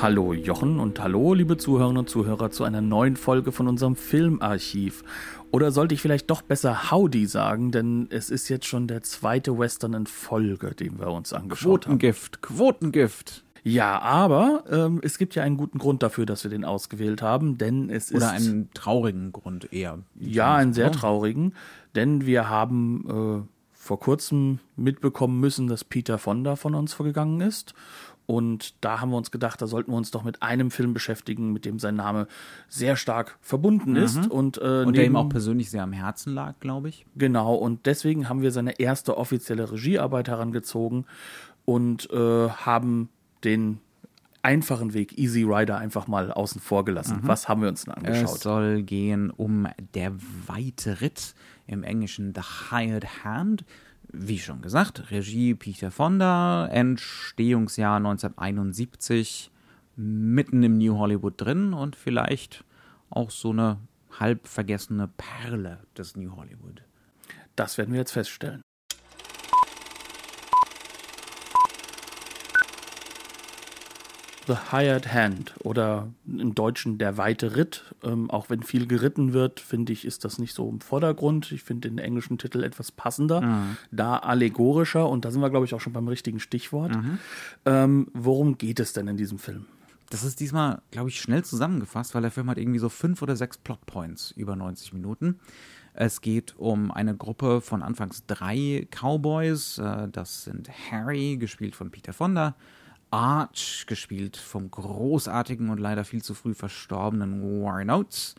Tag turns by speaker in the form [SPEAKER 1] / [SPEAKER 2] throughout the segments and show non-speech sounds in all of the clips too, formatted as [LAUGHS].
[SPEAKER 1] Hallo Jochen und hallo liebe Zuhörerinnen und Zuhörer zu einer neuen Folge von unserem Filmarchiv. Oder sollte ich vielleicht doch besser Howdy sagen, denn es ist jetzt schon der zweite Western in Folge, den wir uns angeschaut
[SPEAKER 2] Quotengift,
[SPEAKER 1] haben.
[SPEAKER 2] Quotengift.
[SPEAKER 1] Ja, aber ähm, es gibt ja einen guten Grund dafür, dass wir den ausgewählt haben, denn es
[SPEAKER 2] Oder
[SPEAKER 1] ist.
[SPEAKER 2] einen traurigen Grund eher.
[SPEAKER 1] Ja, einen sehr traurigen, denn wir haben äh, vor kurzem mitbekommen müssen, dass Peter Fonda von uns vorgegangen ist. Und da haben wir uns gedacht, da sollten wir uns doch mit einem Film beschäftigen, mit dem sein Name sehr stark verbunden ist. Und, äh,
[SPEAKER 2] Und der ihm
[SPEAKER 1] neben-
[SPEAKER 2] auch persönlich sehr am Herzen lag, glaube ich.
[SPEAKER 1] Genau, und deswegen haben wir seine erste offizielle Regiearbeit herangezogen und äh, haben den einfachen Weg Easy Rider einfach mal außen vor gelassen. Was haben wir uns denn
[SPEAKER 2] Es
[SPEAKER 1] angeschaut?
[SPEAKER 2] soll gehen um Der weite Ritt, im Englischen The Hired Hand. Wie schon gesagt, Regie Peter Fonda, Entstehungsjahr 1971, mitten im New Hollywood drin und vielleicht auch so eine halb vergessene Perle des New Hollywood.
[SPEAKER 1] Das werden wir jetzt feststellen. The Hired Hand oder im Deutschen der weite Ritt. Ähm, auch wenn viel geritten wird, finde ich, ist das nicht so im Vordergrund. Ich finde den englischen Titel etwas passender, da allegorischer und da sind wir, glaube ich, auch schon beim richtigen Stichwort. Ähm, worum geht es denn in diesem Film?
[SPEAKER 2] Das ist diesmal, glaube ich, schnell zusammengefasst, weil der Film hat irgendwie so fünf oder sechs Plotpoints über 90 Minuten. Es geht um eine Gruppe von anfangs drei Cowboys. Äh, Das sind Harry, gespielt von Peter Fonda, Arch, gespielt vom großartigen und leider viel zu früh verstorbenen Warren Oates,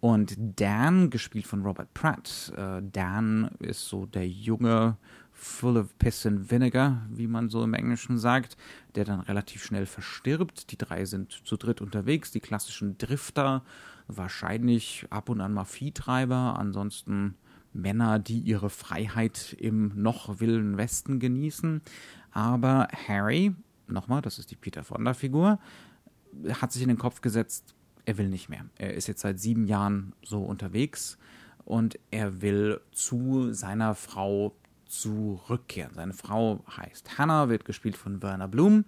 [SPEAKER 2] und Dan, gespielt von Robert Pratt. Äh, Dan ist so der junge, full of piss and vinegar, wie man so im Englischen sagt, der dann relativ schnell verstirbt. Die drei sind zu dritt unterwegs, die klassischen Drifter, wahrscheinlich ab und an mal Viehtreiber, ansonsten Männer, die ihre Freiheit im noch wilden Westen genießen. Aber Harry, nochmal, das ist die Peter Fonda-Figur, hat sich in den Kopf gesetzt, er will nicht mehr. Er ist jetzt seit sieben Jahren so unterwegs und er will zu seiner Frau zurückkehren. Seine Frau heißt Hannah, wird gespielt von Werner Blum.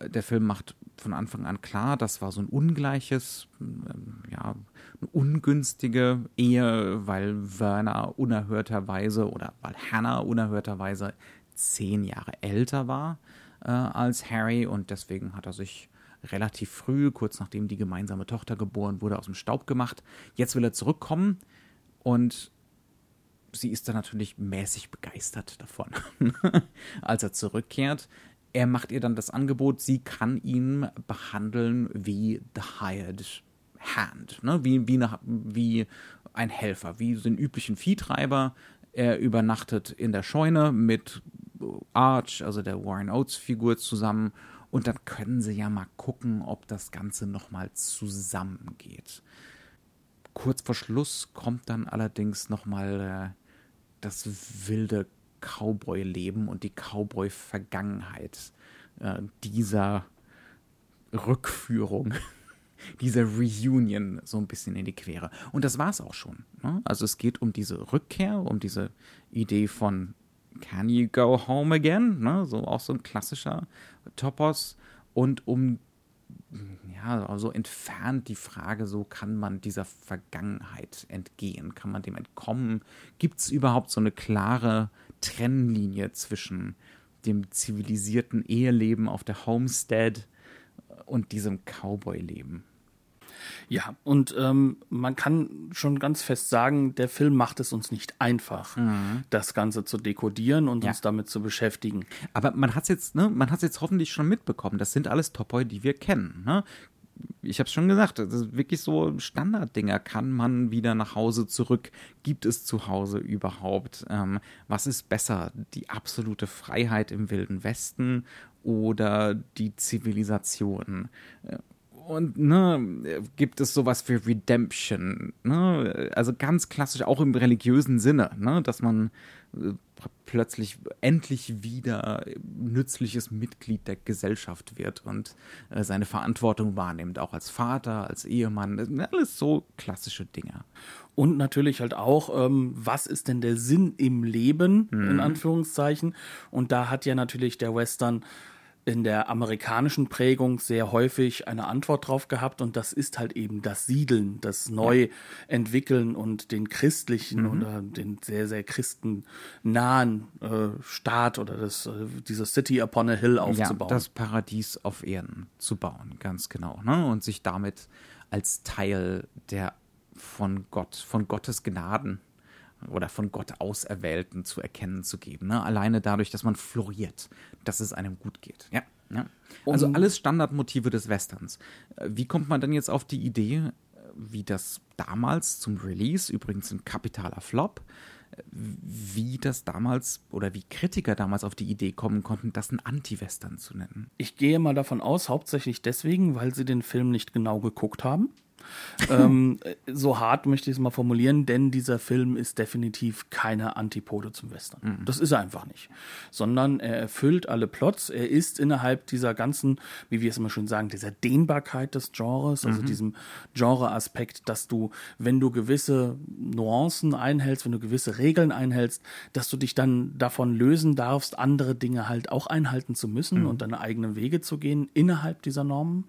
[SPEAKER 2] Der Film macht von Anfang an klar, das war so ein ungleiches, ähm, ja, eine ungünstige Ehe, weil Werner unerhörterweise oder weil Hannah unerhörterweise zehn Jahre älter war äh, als Harry und deswegen hat er sich relativ früh, kurz nachdem die gemeinsame Tochter geboren wurde, aus dem Staub gemacht. Jetzt will er zurückkommen und sie ist dann natürlich mäßig begeistert davon, [LAUGHS] als er zurückkehrt. Er macht ihr dann das Angebot, sie kann ihn behandeln wie The Hired Hand, ne? wie, wie, eine, wie ein Helfer, wie den üblichen Viehtreiber. Er übernachtet in der Scheune mit Arch, also der Warren Oates Figur zusammen und dann können sie ja mal gucken, ob das Ganze nochmal zusammengeht. Kurz vor Schluss kommt dann allerdings nochmal äh, das wilde Cowboy-Leben und die Cowboy-Vergangenheit äh, dieser Rückführung, [LAUGHS] dieser Reunion so ein bisschen in die Quere. Und das war's auch schon. Ne? Also es geht um diese Rückkehr, um diese Idee von Can you go home again? Ne? So auch so ein klassischer Topos. Und um ja, also entfernt die Frage, so kann man dieser Vergangenheit entgehen? Kann man dem entkommen? Gibt es überhaupt so eine klare Trennlinie zwischen dem zivilisierten Eheleben auf der Homestead und diesem Cowboy-Leben?
[SPEAKER 1] Ja, und ähm, man kann schon ganz fest sagen, der Film macht es uns nicht einfach, das Ganze zu dekodieren und
[SPEAKER 2] Ja.
[SPEAKER 1] uns damit zu beschäftigen.
[SPEAKER 2] Aber man hat es jetzt, ne, man hat jetzt hoffentlich schon mitbekommen. Das sind alles Topoi, die wir kennen. Ne? Ich habe es schon gesagt, das ist wirklich so Standarddinger. Kann man wieder nach Hause zurück? Gibt es zu Hause überhaupt? Ähm, was ist besser? Die absolute Freiheit im Wilden Westen oder die Zivilisation? Äh, und ne, gibt es sowas wie Redemption, ne? Also ganz klassisch auch im religiösen Sinne, ne, dass man äh, plötzlich endlich wieder nützliches Mitglied der Gesellschaft wird und äh, seine Verantwortung wahrnimmt, auch als Vater, als Ehemann, alles so klassische Dinge.
[SPEAKER 1] Und natürlich halt auch, ähm, was ist denn der Sinn im Leben, mhm. in Anführungszeichen. Und da hat ja natürlich der Western in der andere Prägung sehr häufig eine Antwort drauf gehabt und das ist halt eben das Siedeln, das Neuentwickeln und den christlichen mhm. oder den sehr, sehr christennahen äh, Staat oder das, äh, diese City upon a Hill aufzubauen.
[SPEAKER 2] Ja, das Paradies auf Erden zu bauen, ganz genau. Ne? Und sich damit als Teil der von Gott, von Gottes Gnaden oder von Gott Auserwählten zu erkennen zu geben. Ne? Alleine dadurch, dass man floriert, dass es einem gut geht. Ja. ja. Also alles Standardmotive des Westerns. Äh, wie kommt man denn jetzt auf die Idee, äh, wie das damals zum Release, übrigens ein kapitaler Flop, äh, wie das damals oder wie Kritiker damals auf die Idee kommen konnten, das ein Anti-Western zu nennen.
[SPEAKER 1] Ich gehe mal davon aus, hauptsächlich deswegen, weil sie den Film nicht genau geguckt haben ähm, so hart möchte ich es mal formulieren, denn dieser Film ist definitiv keine Antipode zum Western. Mhm. Das ist er einfach nicht. Sondern er erfüllt alle Plots. Er ist innerhalb dieser ganzen, wie wir es immer schön sagen, dieser Dehnbarkeit des Genres, also mhm. diesem Genre-Aspekt, dass du, wenn du gewisse Nuancen einhältst, wenn du gewisse Regeln einhältst, dass du dich dann davon lösen darfst, andere Dinge halt auch einhalten zu müssen mhm. und deine eigenen Wege zu gehen innerhalb dieser Normen.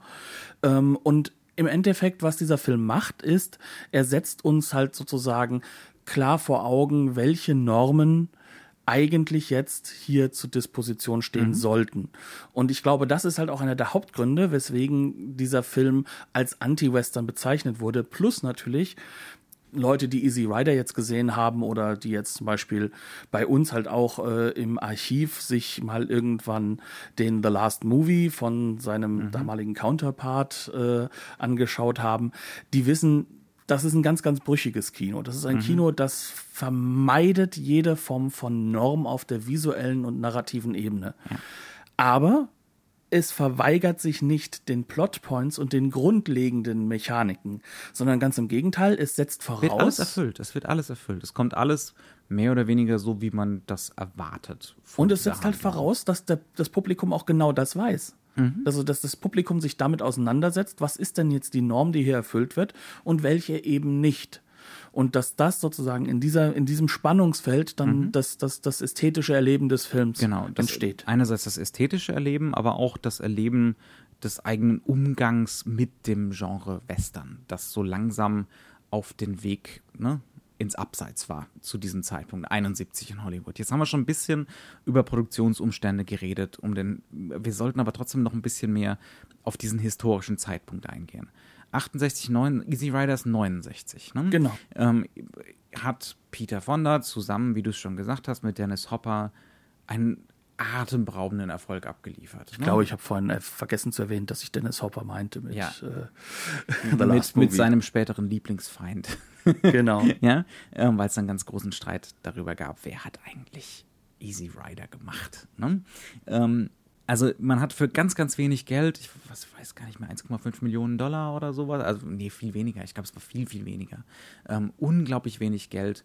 [SPEAKER 1] Ähm, und im Endeffekt, was dieser Film macht, ist, er setzt uns halt sozusagen klar vor Augen, welche Normen eigentlich jetzt hier zur Disposition stehen mhm. sollten. Und ich glaube, das ist halt auch einer der Hauptgründe, weswegen dieser Film als Anti-Western bezeichnet wurde. Plus natürlich, Leute, die Easy Rider jetzt gesehen haben oder die jetzt zum Beispiel bei uns halt auch äh, im Archiv sich mal irgendwann den The Last Movie von seinem mhm. damaligen Counterpart äh, angeschaut haben, die wissen, das ist ein ganz, ganz brüchiges Kino. Das ist ein mhm. Kino, das vermeidet jede Form von Norm auf der visuellen und narrativen Ebene. Ja. Aber es verweigert sich nicht den Plotpoints und den grundlegenden Mechaniken, sondern ganz im Gegenteil, es setzt voraus.
[SPEAKER 2] Wird alles erfüllt, es wird alles erfüllt. Es kommt alles mehr oder weniger so, wie man das erwartet.
[SPEAKER 1] Und es setzt halt voraus, dass der, das Publikum auch genau das weiß. Mhm. Also, dass das Publikum sich damit auseinandersetzt, was ist denn jetzt die Norm, die hier erfüllt wird und welche eben nicht und dass das sozusagen in dieser in diesem Spannungsfeld dann mhm. das, das, das ästhetische Erleben des Films
[SPEAKER 2] genau, entsteht. Einerseits das ästhetische Erleben, aber auch das Erleben des eigenen Umgangs mit dem Genre Western, das so langsam auf den Weg ne, ins Abseits war zu diesem Zeitpunkt, 71 in Hollywood. Jetzt haben wir schon ein bisschen über Produktionsumstände geredet, um den, wir sollten aber trotzdem noch ein bisschen mehr auf diesen historischen Zeitpunkt eingehen. 68, 9, Easy Riders 69. Ne?
[SPEAKER 1] Genau.
[SPEAKER 2] Ähm, hat Peter Fonda zusammen, wie du es schon gesagt hast, mit Dennis Hopper einen atemberaubenden Erfolg abgeliefert.
[SPEAKER 1] Ich ne? glaube, ich habe vorhin äh, vergessen zu erwähnen, dass ich Dennis Hopper meinte mit,
[SPEAKER 2] ja. äh, [LAUGHS] mit, mit, seinem späteren Lieblingsfeind. [LAUGHS]
[SPEAKER 1] genau. [LAUGHS]
[SPEAKER 2] ja, ähm, weil es einen ganz großen Streit darüber gab, wer hat eigentlich Easy Rider gemacht. Ne? Ähm, also man hat für ganz, ganz wenig Geld, ich was, weiß gar nicht mehr, 1,5 Millionen Dollar oder sowas, also nee, viel weniger, ich glaube, es war viel, viel weniger, ähm, unglaublich wenig Geld,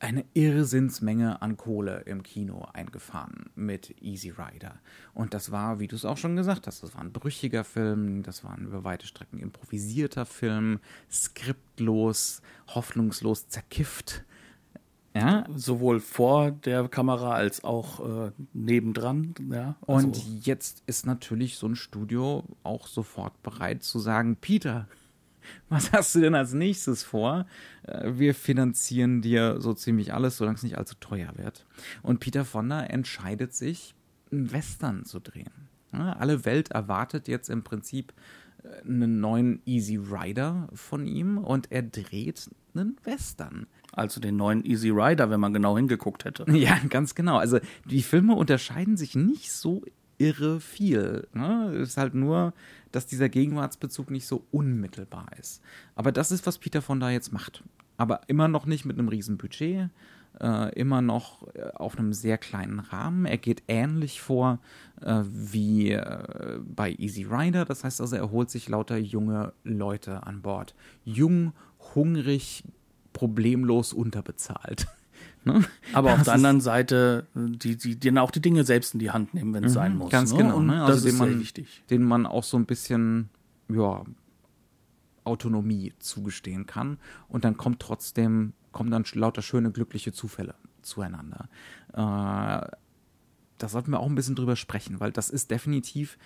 [SPEAKER 2] eine Irrsinnsmenge an Kohle im Kino eingefahren mit Easy Rider. Und das war, wie du es auch schon gesagt hast, das war ein brüchiger Film, das war ein über weite Strecken improvisierter Film, skriptlos, hoffnungslos zerkifft
[SPEAKER 1] ja, sowohl vor der Kamera als auch äh, nebendran. Ja,
[SPEAKER 2] also. Und jetzt ist natürlich so ein Studio auch sofort bereit zu sagen, Peter, [LAUGHS] was hast du denn als nächstes vor? Äh, wir finanzieren dir so ziemlich alles, solange es nicht allzu teuer wird. Und Peter Fonda entscheidet sich, einen Western zu drehen. Ja, alle Welt erwartet jetzt im Prinzip äh, einen neuen Easy Rider von ihm und er dreht einen Western.
[SPEAKER 1] Also den neuen Easy Rider, wenn man genau hingeguckt hätte. [LAUGHS]
[SPEAKER 2] Ja, ganz genau. Also die Filme unterscheiden sich nicht so irre viel. Ne? Es ist halt nur, dass dieser Gegenwartsbezug nicht so unmittelbar ist. Aber das ist, was Peter von da jetzt macht. aber immer noch nicht mit einem riesen Budget, äh, immer noch äh, auf einem sehr kleinen Rahmen. Er geht ähnlich vor äh, wie äh, bei Easy Rider, das heißt also, er holt sich lauter junge Leute an Bord. Jung, hungrig, problemlos unterbezahlt. [LAUGHS]
[SPEAKER 1] Ne? Aber das auf der anderen Seite, die, die, die auch die Dinge selbst in die Hand nehmen, wenn es mhm, sein muss.
[SPEAKER 2] Ganz
[SPEAKER 1] ne?
[SPEAKER 2] genau. Ne?
[SPEAKER 1] Also
[SPEAKER 2] das ist
[SPEAKER 1] man, wichtig.
[SPEAKER 2] Den man auch so ein bisschen, ja, Autonomie zugestehen kann. Und dann kommt trotzdem, kommen dann lauter schöne, glückliche Zufälle zueinander. Äh, da sollten wir auch ein bisschen drüber sprechen, weil das ist definitiv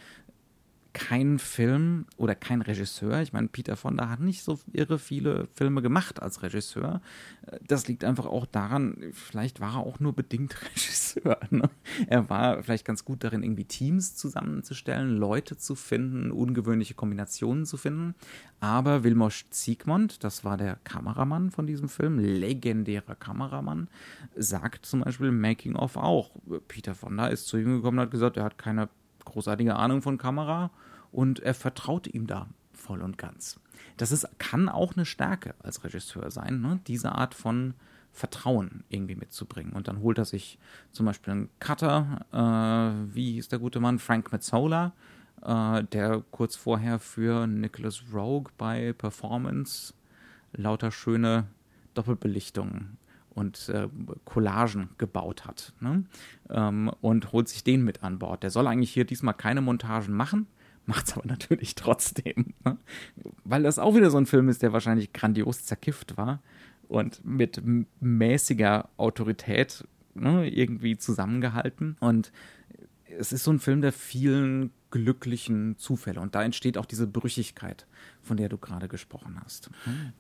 [SPEAKER 2] kein Film oder kein Regisseur. Ich meine, Peter Fonda hat nicht so irre viele Filme gemacht als Regisseur. Das liegt einfach auch daran, vielleicht war er auch nur bedingt [LAUGHS] Regisseur. Ne? Er war vielleicht ganz gut darin, irgendwie Teams zusammenzustellen, Leute zu finden, ungewöhnliche Kombinationen zu finden. Aber Wilmos Ziegmund, das war der Kameramann von diesem Film, legendärer Kameramann, sagt zum Beispiel Making of auch. Peter Fonda ist zu ihm gekommen und hat gesagt, er hat keine großartige Ahnung von Kamera und er vertraut ihm da voll und ganz. Das ist, kann auch eine Stärke als Regisseur sein, ne? diese Art von Vertrauen irgendwie mitzubringen. Und dann holt er sich zum Beispiel einen Cutter, äh, wie hieß der gute Mann, Frank Mazzola, äh, der kurz vorher für Nicholas Rogue bei Performance lauter schöne Doppelbelichtungen und äh, Collagen gebaut hat. Ne? Ähm, und holt sich den mit an Bord. Der soll eigentlich hier diesmal keine Montagen machen, [LAUGHS] macht es aber natürlich trotzdem. Ne? Weil das auch wieder so ein Film ist, der wahrscheinlich grandios zerkifft war und mit mäßiger Autorität ne, irgendwie zusammengehalten. Und es ist so ein Film der vielen glücklichen Zufälle. Und da entsteht auch diese Brüchigkeit von der du gerade gesprochen hast.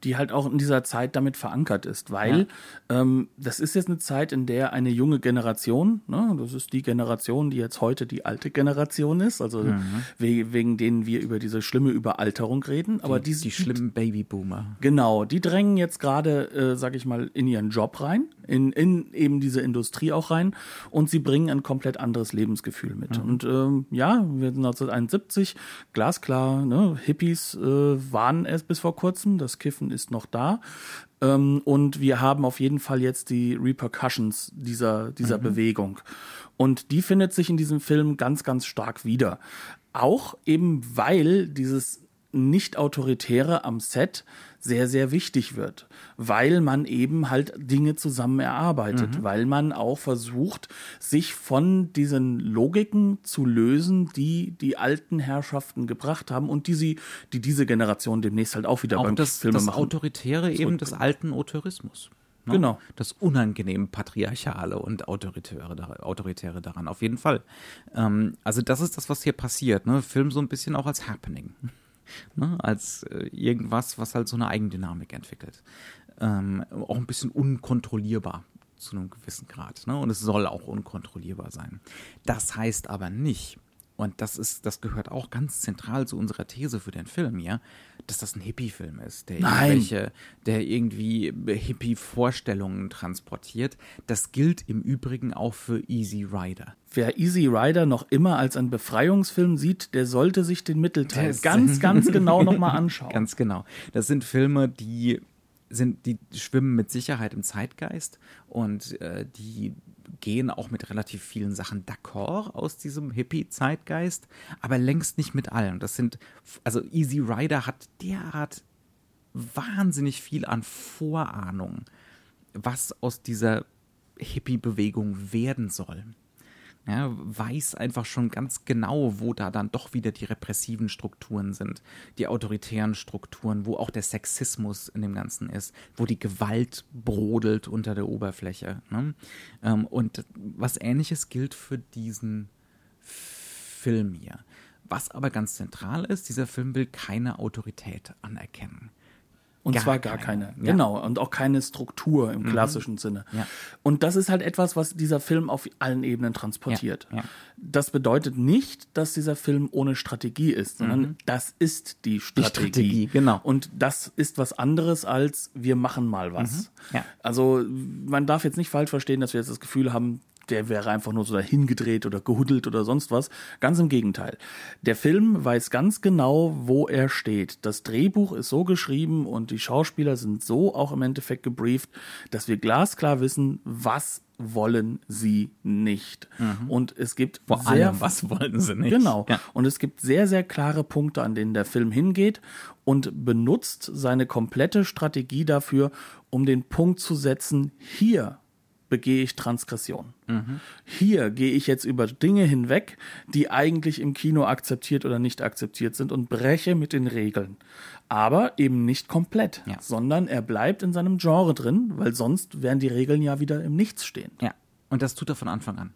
[SPEAKER 1] Die halt auch in dieser Zeit damit verankert ist, weil ja. ähm, das ist jetzt eine Zeit, in der eine junge Generation, ne, das ist die Generation, die jetzt heute die alte Generation ist, also mhm. we wegen denen wir über diese schlimme Überalterung reden. Aber
[SPEAKER 2] die, die, die schlimmen Babyboomer.
[SPEAKER 1] Genau, die drängen jetzt gerade, äh, sag ich mal, in ihren Job rein, in, in eben diese Industrie auch rein und sie bringen ein komplett anderes Lebensgefühl mit. Mhm. Und ähm, ja, wir sind 1971, glasklar, ne, Hippies, äh, waren es bis vor kurzem. Das Kiffen ist noch da. Ähm, und wir haben auf jeden Fall jetzt die Repercussions dieser, dieser mhm. Bewegung. Und die findet sich in diesem Film ganz, ganz stark wieder. Auch eben, weil dieses nicht-autoritäre am Set sehr, sehr wichtig wird, weil man eben halt Dinge zusammen erarbeitet, mhm. weil man auch versucht, sich von diesen Logiken zu lösen, die die alten Herrschaften gebracht haben und die sie, die diese Generation demnächst halt auch wieder
[SPEAKER 2] auch
[SPEAKER 1] beim
[SPEAKER 2] das,
[SPEAKER 1] Filme
[SPEAKER 2] das Autoritäre eben des alten Auteurismus.
[SPEAKER 1] Ne? Genau.
[SPEAKER 2] Das unangenehm patriarchale und autoritäre, autoritäre daran, auf jeden Fall. Ähm, also das ist das, was hier passiert. Ne? Film so ein bisschen auch als Happening ne? als äh, irgendwas, was halt so eine Eigendynamik entwickelt. Ähm, auch ein bisschen unkontrollierbar zu einem gewissen Grad. Ne? Und es soll auch unkontrollierbar sein. Das heißt aber nicht, und das ist, das gehört auch ganz zentral zu unserer These für den Film hier, dass das ein Hippie-Film ist, der irgendwelche, der irgendwie Hippie-Vorstellungen transportiert. Das gilt im Übrigen auch für Easy Rider.
[SPEAKER 1] Wer Easy Rider noch immer als einen Befreiungsfilm sieht, der sollte sich den Mittelteil das ganz, [LAUGHS] ganz genau nochmal anschauen.
[SPEAKER 2] Ganz genau. Das sind Filme, die sind, die schwimmen mit Sicherheit im Zeitgeist und äh, die gehen auch mit relativ vielen Sachen d'accord aus diesem Hippie-Zeitgeist, aber längst nicht mit allen. Das sind, also Easy Rider hat derart wahnsinnig viel an Vorahnung, was aus dieser Hippie-Bewegung werden soll ja, weiß einfach schon ganz genau, wo da dann doch wieder die repressiven Strukturen sind, die autoritären Strukturen, wo auch der Sexismus in dem Ganzen ist, wo die Gewalt brodelt unter der Oberfläche. Ne? Ähm, und was ähnliches gilt für diesen Film hier. Was aber ganz zentral ist, dieser Film will keine Autorität anerkennen.
[SPEAKER 1] Und gar zwar gar keine. keine. Ja. Genau. Und auch keine Struktur im mhm. klassischen Sinne.
[SPEAKER 2] Ja.
[SPEAKER 1] Und das ist halt etwas, was dieser Film auf allen Ebenen transportiert.
[SPEAKER 2] Ja.
[SPEAKER 1] Das bedeutet nicht, dass dieser Film ohne Strategie ist, sondern mhm. das ist die Strategie. Die Strategie,
[SPEAKER 2] genau.
[SPEAKER 1] Und das ist was anderes als wir machen mal was.
[SPEAKER 2] Mhm.
[SPEAKER 1] Also man darf jetzt nicht falsch verstehen, dass wir jetzt das Gefühl haben, der wäre einfach nur so dahingedreht oder gehuddelt oder sonst was. Ganz im Gegenteil. Der Film weiß ganz genau, wo er steht. Das Drehbuch ist so geschrieben und die Schauspieler sind so auch im Endeffekt gebrieft, dass wir glasklar wissen, was wollen sie nicht. Mhm. Und es gibt
[SPEAKER 2] vor sehr, allem, was wollen sie nicht?
[SPEAKER 1] Genau. Ja. Und es gibt sehr, sehr klare Punkte, an denen der Film hingeht und benutzt seine komplette Strategie dafür, um den Punkt zu setzen, hier begehe ich Transgression. Mhm. Hier gehe ich jetzt über Dinge hinweg, die eigentlich im Kino akzeptiert oder nicht akzeptiert sind und breche mit den Regeln. Aber eben nicht komplett, ja. sondern er bleibt in seinem Genre drin, weil sonst wären die Regeln ja wieder im Nichts stehen.
[SPEAKER 2] Ja, und das tut er von Anfang an.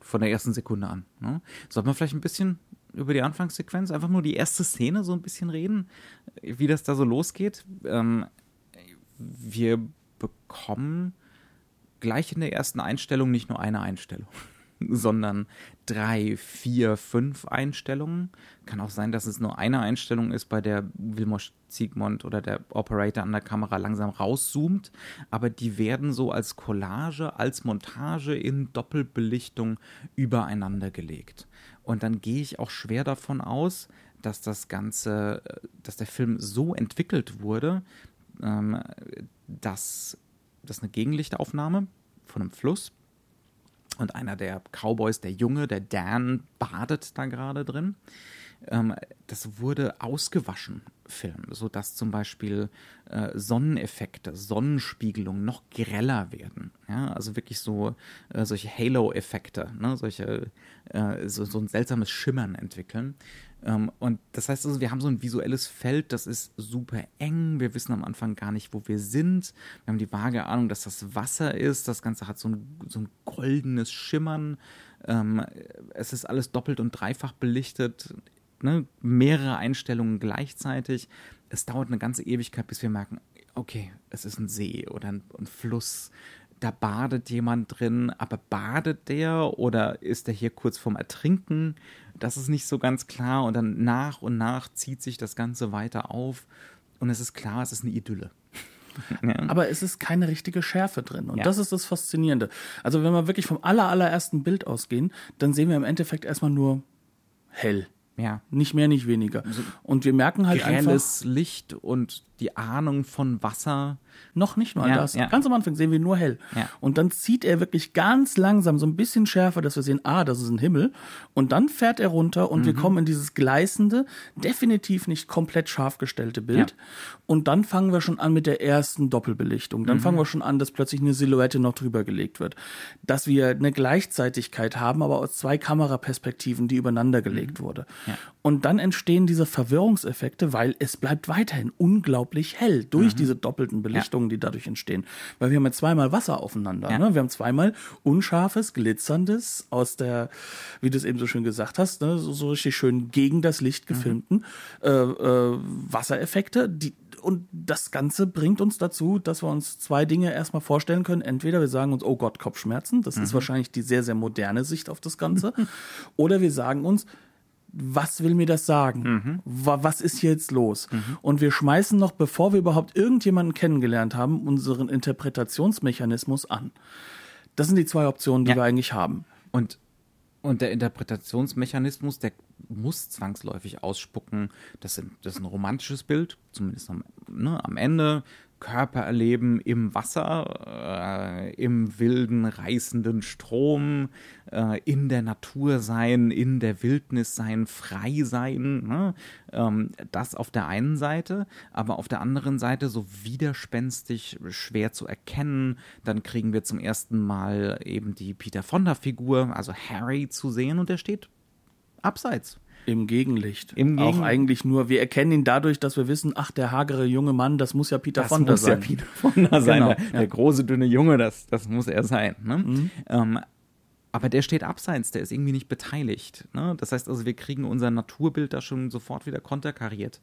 [SPEAKER 2] Von der ersten Sekunde an. Ne? Sollte man vielleicht ein bisschen über die Anfangssequenz, einfach nur die erste Szene so ein bisschen reden, wie das da so losgeht? Ähm, wir bekommen gleich in der ersten Einstellung nicht nur eine Einstellung, [LAUGHS] sondern drei, vier, fünf Einstellungen. Kann auch sein, dass es nur eine Einstellung ist, bei der Wilmar Ziegmund oder der Operator an der Kamera langsam rauszoomt, aber die werden so als Collage, als Montage in Doppelbelichtung übereinander gelegt. Und dann gehe ich auch schwer davon aus, dass das Ganze, dass der Film so entwickelt wurde, ähm, dass das ist eine Gegenlichtaufnahme von einem Fluss. Und einer der Cowboys, der Junge, der Dan, badet da gerade drin. Ähm, das wurde ausgewaschen, Film, sodass zum Beispiel äh, Sonneneffekte, Sonnenspiegelungen noch greller werden. Ja? Also wirklich so äh, solche Halo-Effekte, ne? solche, äh, so, so ein seltsames Schimmern entwickeln. Ähm, und das heißt also, wir haben so ein visuelles Feld, das ist super eng. Wir wissen am Anfang gar nicht, wo wir sind. Wir haben die vage Ahnung, dass das Wasser ist. Das Ganze hat so ein, so ein goldenes Schimmern. Ähm, es ist alles doppelt und dreifach belichtet. Ne? Mehrere Einstellungen gleichzeitig. Es dauert eine ganze Ewigkeit, bis wir merken, okay, es ist ein See oder ein, ein Fluss da badet jemand drin, aber badet der oder ist der hier kurz vorm Ertrinken? Das ist nicht so ganz klar und dann nach und nach zieht sich das Ganze weiter auf und es ist klar, es ist eine Idylle. [LAUGHS]
[SPEAKER 1] Ja. Aber es ist keine richtige Schärfe drin. Und ja. das ist das Faszinierende. Also, wenn wir wirklich vom aller, allerersten Bild ausgehen, dann sehen wir im Endeffekt erstmal nur hell. Ja. Nicht mehr, nicht weniger. Also und wir merken halt
[SPEAKER 2] Grelles einfach. Licht und die Ahnung von Wasser.
[SPEAKER 1] Noch nicht mal ja, das. Ja. Ganz am Anfang sehen wir nur hell. Ja. Und dann zieht er wirklich ganz langsam so ein bisschen schärfer, dass wir sehen, ah, das ist ein Himmel. Und dann fährt er runter und mhm. wir kommen in dieses gleißende, definitiv nicht komplett scharf gestellte Bild. Und dann fangen wir schon an mit der ersten Doppelbelichtung. Dann mhm. fangen wir schon an, dass plötzlich eine Silhouette noch drüber gelegt wird. Dass wir eine Gleichzeitigkeit haben, aber aus zwei Kameraperspektiven, die übereinander gelegt mhm. wurde. Und dann entstehen diese Verwirrungseffekte, weil es bleibt weiterhin unglaublich hell durch mhm. diese doppelten Belichtungen, ja. die dadurch entstehen. Weil wir haben ja zweimal Wasser aufeinander. Ja. Ne? Wir haben zweimal unscharfes, glitzerndes aus der, wie du es eben so schön gesagt hast, ne? so, so richtig schön gegen das Licht mhm. gefilmten mhm. äh, äh, Wassereffekte, die und das Ganze bringt uns dazu, dass wir uns zwei Dinge erstmal vorstellen können. Entweder wir sagen uns, oh Gott, Kopfschmerzen, das mhm. ist wahrscheinlich die sehr, sehr moderne Sicht auf das Ganze. [LAUGHS] Oder wir sagen uns, was will mir das sagen? Mhm. Was ist hier jetzt los? Mhm. Und wir schmeißen noch, bevor wir überhaupt irgendjemanden kennengelernt haben, unseren Interpretationsmechanismus an. Das sind die zwei Optionen, die ja. wir eigentlich haben.
[SPEAKER 2] Und, und der Interpretationsmechanismus, der muss zwangsläufig ausspucken, das, das ist ein romantisches Bild, zumindest am, ne, am Ende. Körper erleben im Wasser, äh, im wilden, reißenden Strom, äh, in der Natur sein, in der Wildnis sein, frei sein. Ne? Ähm, das auf der einen Seite, aber auf der anderen Seite so widerspenstig, schwer zu erkennen. Dann kriegen wir zum ersten Mal eben die Peter Fonda-Figur, also Harry, zu sehen und der steht abseits.
[SPEAKER 1] Im Gegenlicht. Im Gegen Auch eigentlich nur, wir erkennen ihn dadurch, dass wir wissen, ach, der hagere junge Mann, das muss ja Peter das Fonda sein. Das muss ja Peter
[SPEAKER 2] Fonda sein. Genau, der, ja. der, große, dünne Junge, das, das muss er sein. Ne? Mhm. Ähm, aber der steht abseits, der ist irgendwie nicht beteiligt. Ne? Das heißt also, wir kriegen unser Naturbild da schon sofort wieder konterkariert.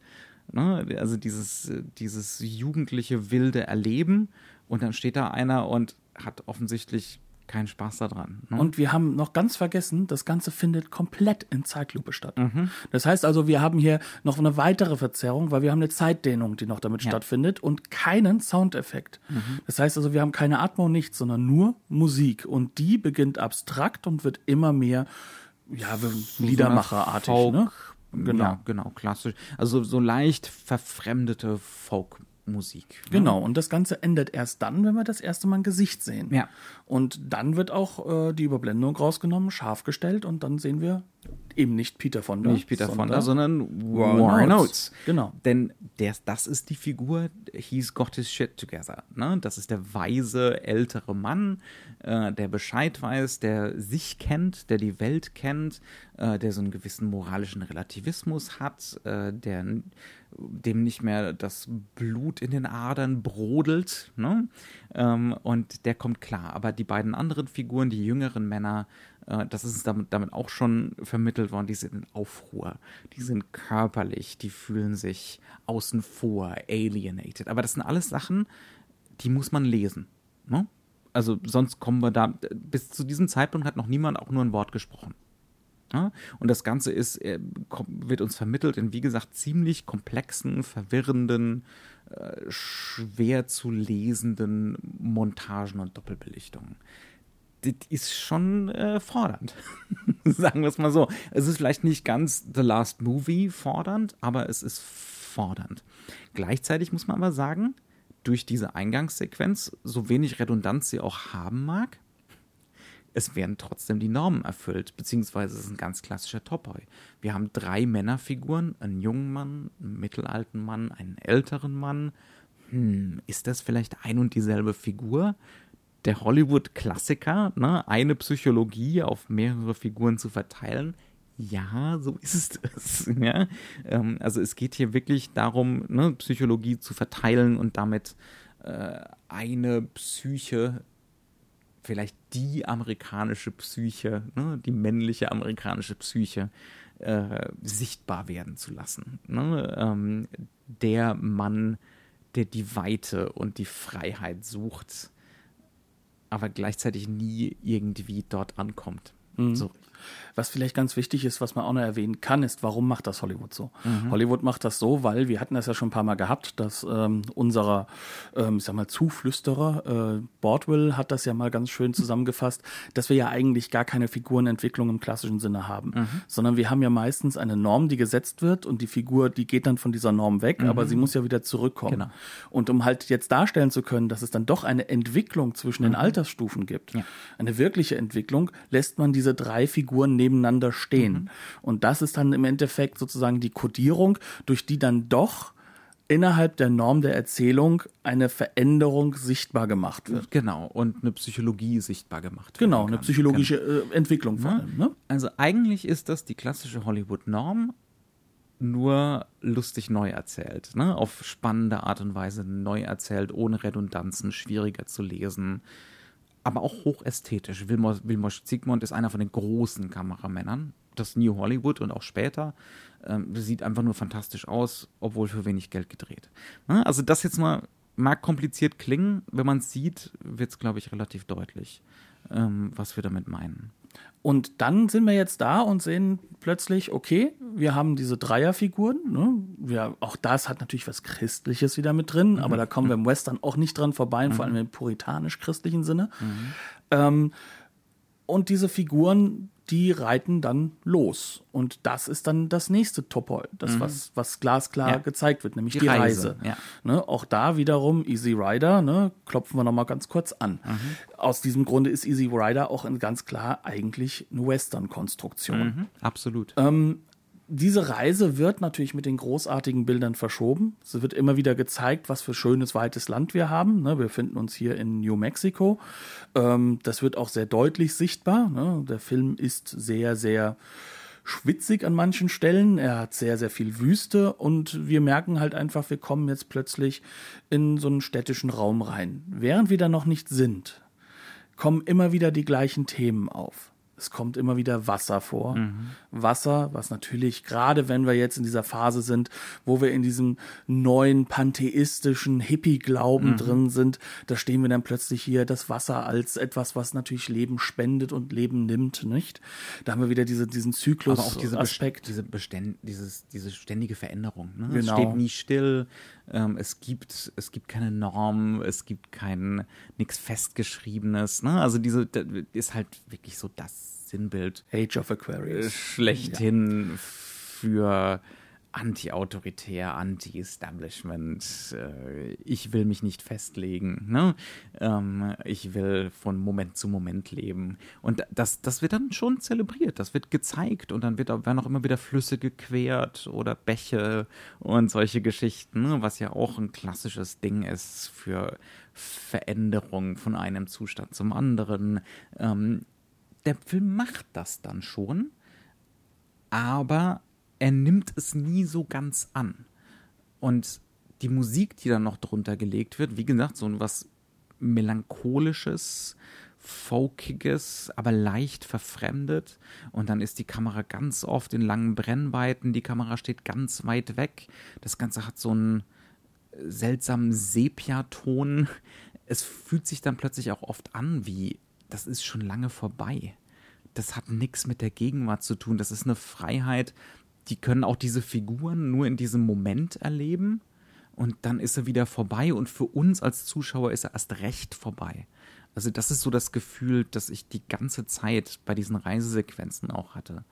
[SPEAKER 2] Ne? Also dieses, dieses jugendliche wilde Erleben und dann steht da einer und hat offensichtlich keinen Spaß daran. Ne?
[SPEAKER 1] Und wir haben noch ganz vergessen, das Ganze findet komplett in Zeitlupe statt.
[SPEAKER 2] Mhm.
[SPEAKER 1] Das heißt also, wir haben hier noch eine weitere Verzerrung, weil wir haben eine Zeitdehnung, die noch damit
[SPEAKER 2] Ja.
[SPEAKER 1] stattfindet und keinen Soundeffekt.
[SPEAKER 2] Mhm.
[SPEAKER 1] Das heißt also, wir haben keine Atmo, nichts, sondern nur Musik. Und die beginnt abstrakt und wird immer mehr, ja, Liedermacherartig.
[SPEAKER 2] Folk,
[SPEAKER 1] ne? Genau.
[SPEAKER 2] Ja, genau, klassisch. Also so leicht verfremdete Folkmusik. Ne?
[SPEAKER 1] Genau, und das Ganze endet erst dann, wenn wir das erste Mal ein Gesicht sehen.
[SPEAKER 2] Ja.
[SPEAKER 1] Und dann wird auch äh, die Überblendung rausgenommen, scharf gestellt und dann sehen wir eben nicht Peter Fonda.
[SPEAKER 2] Nicht Peter Fonda, sondern
[SPEAKER 1] Warren Oates. Genau.
[SPEAKER 2] Denn der, das ist die Figur, he's got his shit together. Ne? Das ist der weise, ältere Mann, äh, der Bescheid weiß, der sich kennt, der die Welt kennt, äh, der so einen gewissen moralischen Relativismus hat, äh, der dem nicht mehr das Blut in den Adern brodelt. Ne? Ähm, und der kommt klar. Aber die beiden anderen Figuren, die jüngeren Männer, das ist damit, damit auch schon vermittelt worden, die sind in Aufruhr, die sind körperlich, die fühlen sich außen vor, alienated. Aber das sind alles Sachen, die muss man lesen. Ne? Also sonst kommen wir da, bis zu diesem Zeitpunkt hat noch niemand auch nur ein Wort gesprochen. Ja? Und das Ganze ist, äh, wird uns vermittelt in, wie gesagt, ziemlich komplexen, verwirrenden, äh, schwer zu lesenden Montagen und Doppelbelichtungen. Das ist schon äh, fordernd. [LAUGHS] Sagen wir es mal so. Es ist vielleicht nicht ganz The Last Movie fordernd, aber es ist fordernd. Gleichzeitig muss man aber sagen, durch diese Eingangssequenz, so wenig Redundanz sie auch haben mag, es werden trotzdem die Normen erfüllt, beziehungsweise es ist ein ganz klassischer Topoi. Wir haben drei Männerfiguren, einen jungen Mann, einen mittelalten Mann, einen älteren Mann. Hm, ist das vielleicht ein und dieselbe Figur? Der Hollywood-Klassiker, ne? eine Psychologie auf mehrere Figuren zu verteilen. Ja, so [LAUGHS] ist es. Ja? Ähm, also es geht hier wirklich darum, ne, Psychologie zu verteilen und damit äh, eine Psyche vielleicht die amerikanische Psyche, ne, die männliche amerikanische Psyche äh, sichtbar werden zu lassen. Ne? Ähm, der Mann, der die Weite und die Freiheit sucht, aber gleichzeitig nie irgendwie dort ankommt. So.
[SPEAKER 1] Was vielleicht ganz wichtig ist, was man auch noch erwähnen kann, ist, warum macht das Hollywood so? Hollywood macht das so, weil wir hatten das ja schon ein paar Mal gehabt, dass ähm, unserer, ähm, ich sag mal, Zuflüsterer, äh, Bordwell hat das ja mal ganz schön zusammengefasst, dass wir ja eigentlich gar keine Figurenentwicklung im klassischen Sinne haben, sondern wir haben ja meistens eine Norm, die gesetzt wird und die Figur, die geht dann von dieser Norm weg, aber sie muss ja wieder zurückkommen.
[SPEAKER 2] Genau.
[SPEAKER 1] Und um halt jetzt darstellen zu können, dass es dann doch eine Entwicklung zwischen den Altersstufen gibt,
[SPEAKER 2] Ja.
[SPEAKER 1] eine wirkliche Entwicklung, lässt man diese drei Figuren nebeneinander stehen. Und das ist dann im Endeffekt sozusagen die Kodierung, durch die dann doch innerhalb der Norm der Erzählung eine Veränderung sichtbar gemacht wird.
[SPEAKER 2] Genau, und eine Psychologie sichtbar gemacht.
[SPEAKER 1] Genau,
[SPEAKER 2] werden
[SPEAKER 1] eine
[SPEAKER 2] kann.
[SPEAKER 1] psychologische äh, Entwicklung vor allem. Ne?
[SPEAKER 2] Also eigentlich ist das die klassische Hollywood-Norm, nur lustig neu erzählt. Ne? Auf spannende Art und Weise neu erzählt, ohne Redundanzen, schwieriger zu lesen. Aber auch hochästhetisch. Wilmos, Wilmos Zsigmond ist einer von den großen Kameramännern. Das New Hollywood und auch später. Ähm, sieht einfach nur fantastisch aus, obwohl für wenig Geld gedreht. Ne? Also das jetzt mal mag kompliziert klingen. Wenn man es sieht, wird es, glaube ich, relativ deutlich, ähm, was wir damit meinen.
[SPEAKER 1] Und dann sind wir jetzt da und sehen plötzlich, okay, wir haben diese Dreierfiguren. Ne? Wir, auch das hat natürlich was Christliches wieder mit drin, aber da kommen wir im Western auch nicht dran vorbei, vor allem im puritanisch-christlichen Sinne. Ähm, und diese Figuren, die reiten dann los. Und das ist dann das nächste Topoi, das, was, was glasklar
[SPEAKER 2] Ja.
[SPEAKER 1] gezeigt wird, nämlich die,
[SPEAKER 2] Die
[SPEAKER 1] Reise.
[SPEAKER 2] Reise, ja.
[SPEAKER 1] Ne, auch da wiederum Easy Rider, ne, klopfen wir nochmal ganz kurz an. Aus diesem Grunde ist Easy Rider auch ganz klar eigentlich eine Western-Konstruktion.
[SPEAKER 2] Mhm, absolut.
[SPEAKER 1] Ähm, diese Reise wird natürlich mit den großartigen Bildern verschoben. Es wird immer wieder gezeigt, was für schönes, weites Land wir haben. Ne, wir befinden uns hier in New Mexico. Ähm, das wird auch sehr deutlich sichtbar. Ne? Der Film ist sehr, sehr schwitzig an manchen Stellen. Er hat sehr, sehr viel Wüste und wir merken halt einfach, wir kommen jetzt plötzlich in so einen städtischen Raum rein. Während wir da noch nicht sind, kommen immer wieder die gleichen Themen auf. Es kommt immer wieder Wasser vor. Mhm. Wasser, was natürlich, gerade wenn wir jetzt in dieser Phase sind, wo wir in diesem neuen pantheistischen Hippie-Glauben mhm. drin sind, da stehen wir dann plötzlich hier das Wasser als etwas, was natürlich Leben spendet und Leben nimmt, nicht? Da haben wir wieder diese, diesen Zyklus.
[SPEAKER 2] Aber auch diese Aspekt. Diese, Beständ, dieses, diese ständige Veränderung. Ne? Genau. Es steht nie still. Ähm, es gibt, es gibt keine Norm, es gibt kein, nichts Festgeschriebenes. Ne? Also diese, ist halt wirklich so das Sinnbild
[SPEAKER 1] Age of Aquarius
[SPEAKER 2] schlechthin ja. für anti-autoritär, anti-Establishment. Äh, ich will mich nicht festlegen. Ne? Ähm, ich will von Moment zu Moment leben. Und das, das wird dann schon zelebriert. Das wird gezeigt. Und dann wird, werden auch immer wieder Flüsse gequert oder Bäche und solche Geschichten, ne? was ja auch ein klassisches Ding ist für Veränderung von einem Zustand zum anderen. Ähm, der Film macht das dann schon, aber er nimmt es nie so ganz an. Und die Musik, die dann noch drunter gelegt wird, wie gesagt, so was melancholisches, folkiges, aber leicht verfremdet. Und dann ist die Kamera ganz oft in langen Brennweiten, die Kamera steht ganz weit weg. Das Ganze hat so einen seltsamen Sepiaton. Es fühlt sich dann plötzlich auch oft an wie das ist schon lange vorbei. Das hat nichts mit der Gegenwart zu tun. Das ist eine Freiheit, die können auch diese Figuren nur in diesem Moment erleben und dann ist er wieder vorbei und für uns als Zuschauer ist er erst recht vorbei. Also das ist so das Gefühl, das ich die ganze Zeit bei diesen Reisesequenzen auch hatte.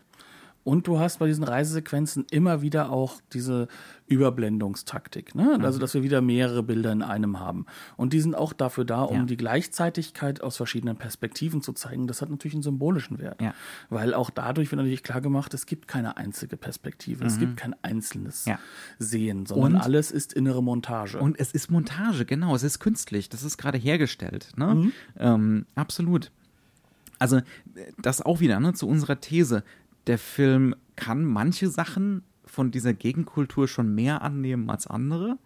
[SPEAKER 1] Und du hast bei diesen Reisesequenzen immer wieder auch diese Überblendungstaktik, ne? Also, dass wir wieder mehrere Bilder in einem haben. Und die sind auch dafür da, um ja. die Gleichzeitigkeit aus verschiedenen Perspektiven zu zeigen. Das hat natürlich einen symbolischen Wert. Ja. Weil auch dadurch wird natürlich klar gemacht, es gibt keine einzige Perspektive. Mhm. Es gibt kein einzelnes ja. Sehen, sondern und, alles ist innere Montage.
[SPEAKER 2] Und es ist Montage, genau. Es ist künstlich. Das ist gerade hergestellt. Ne? Mhm. Ähm, absolut. Also, das auch wieder ne, zu unserer These der Film kann manche Sachen von dieser Gegenkultur schon mehr annehmen als andere,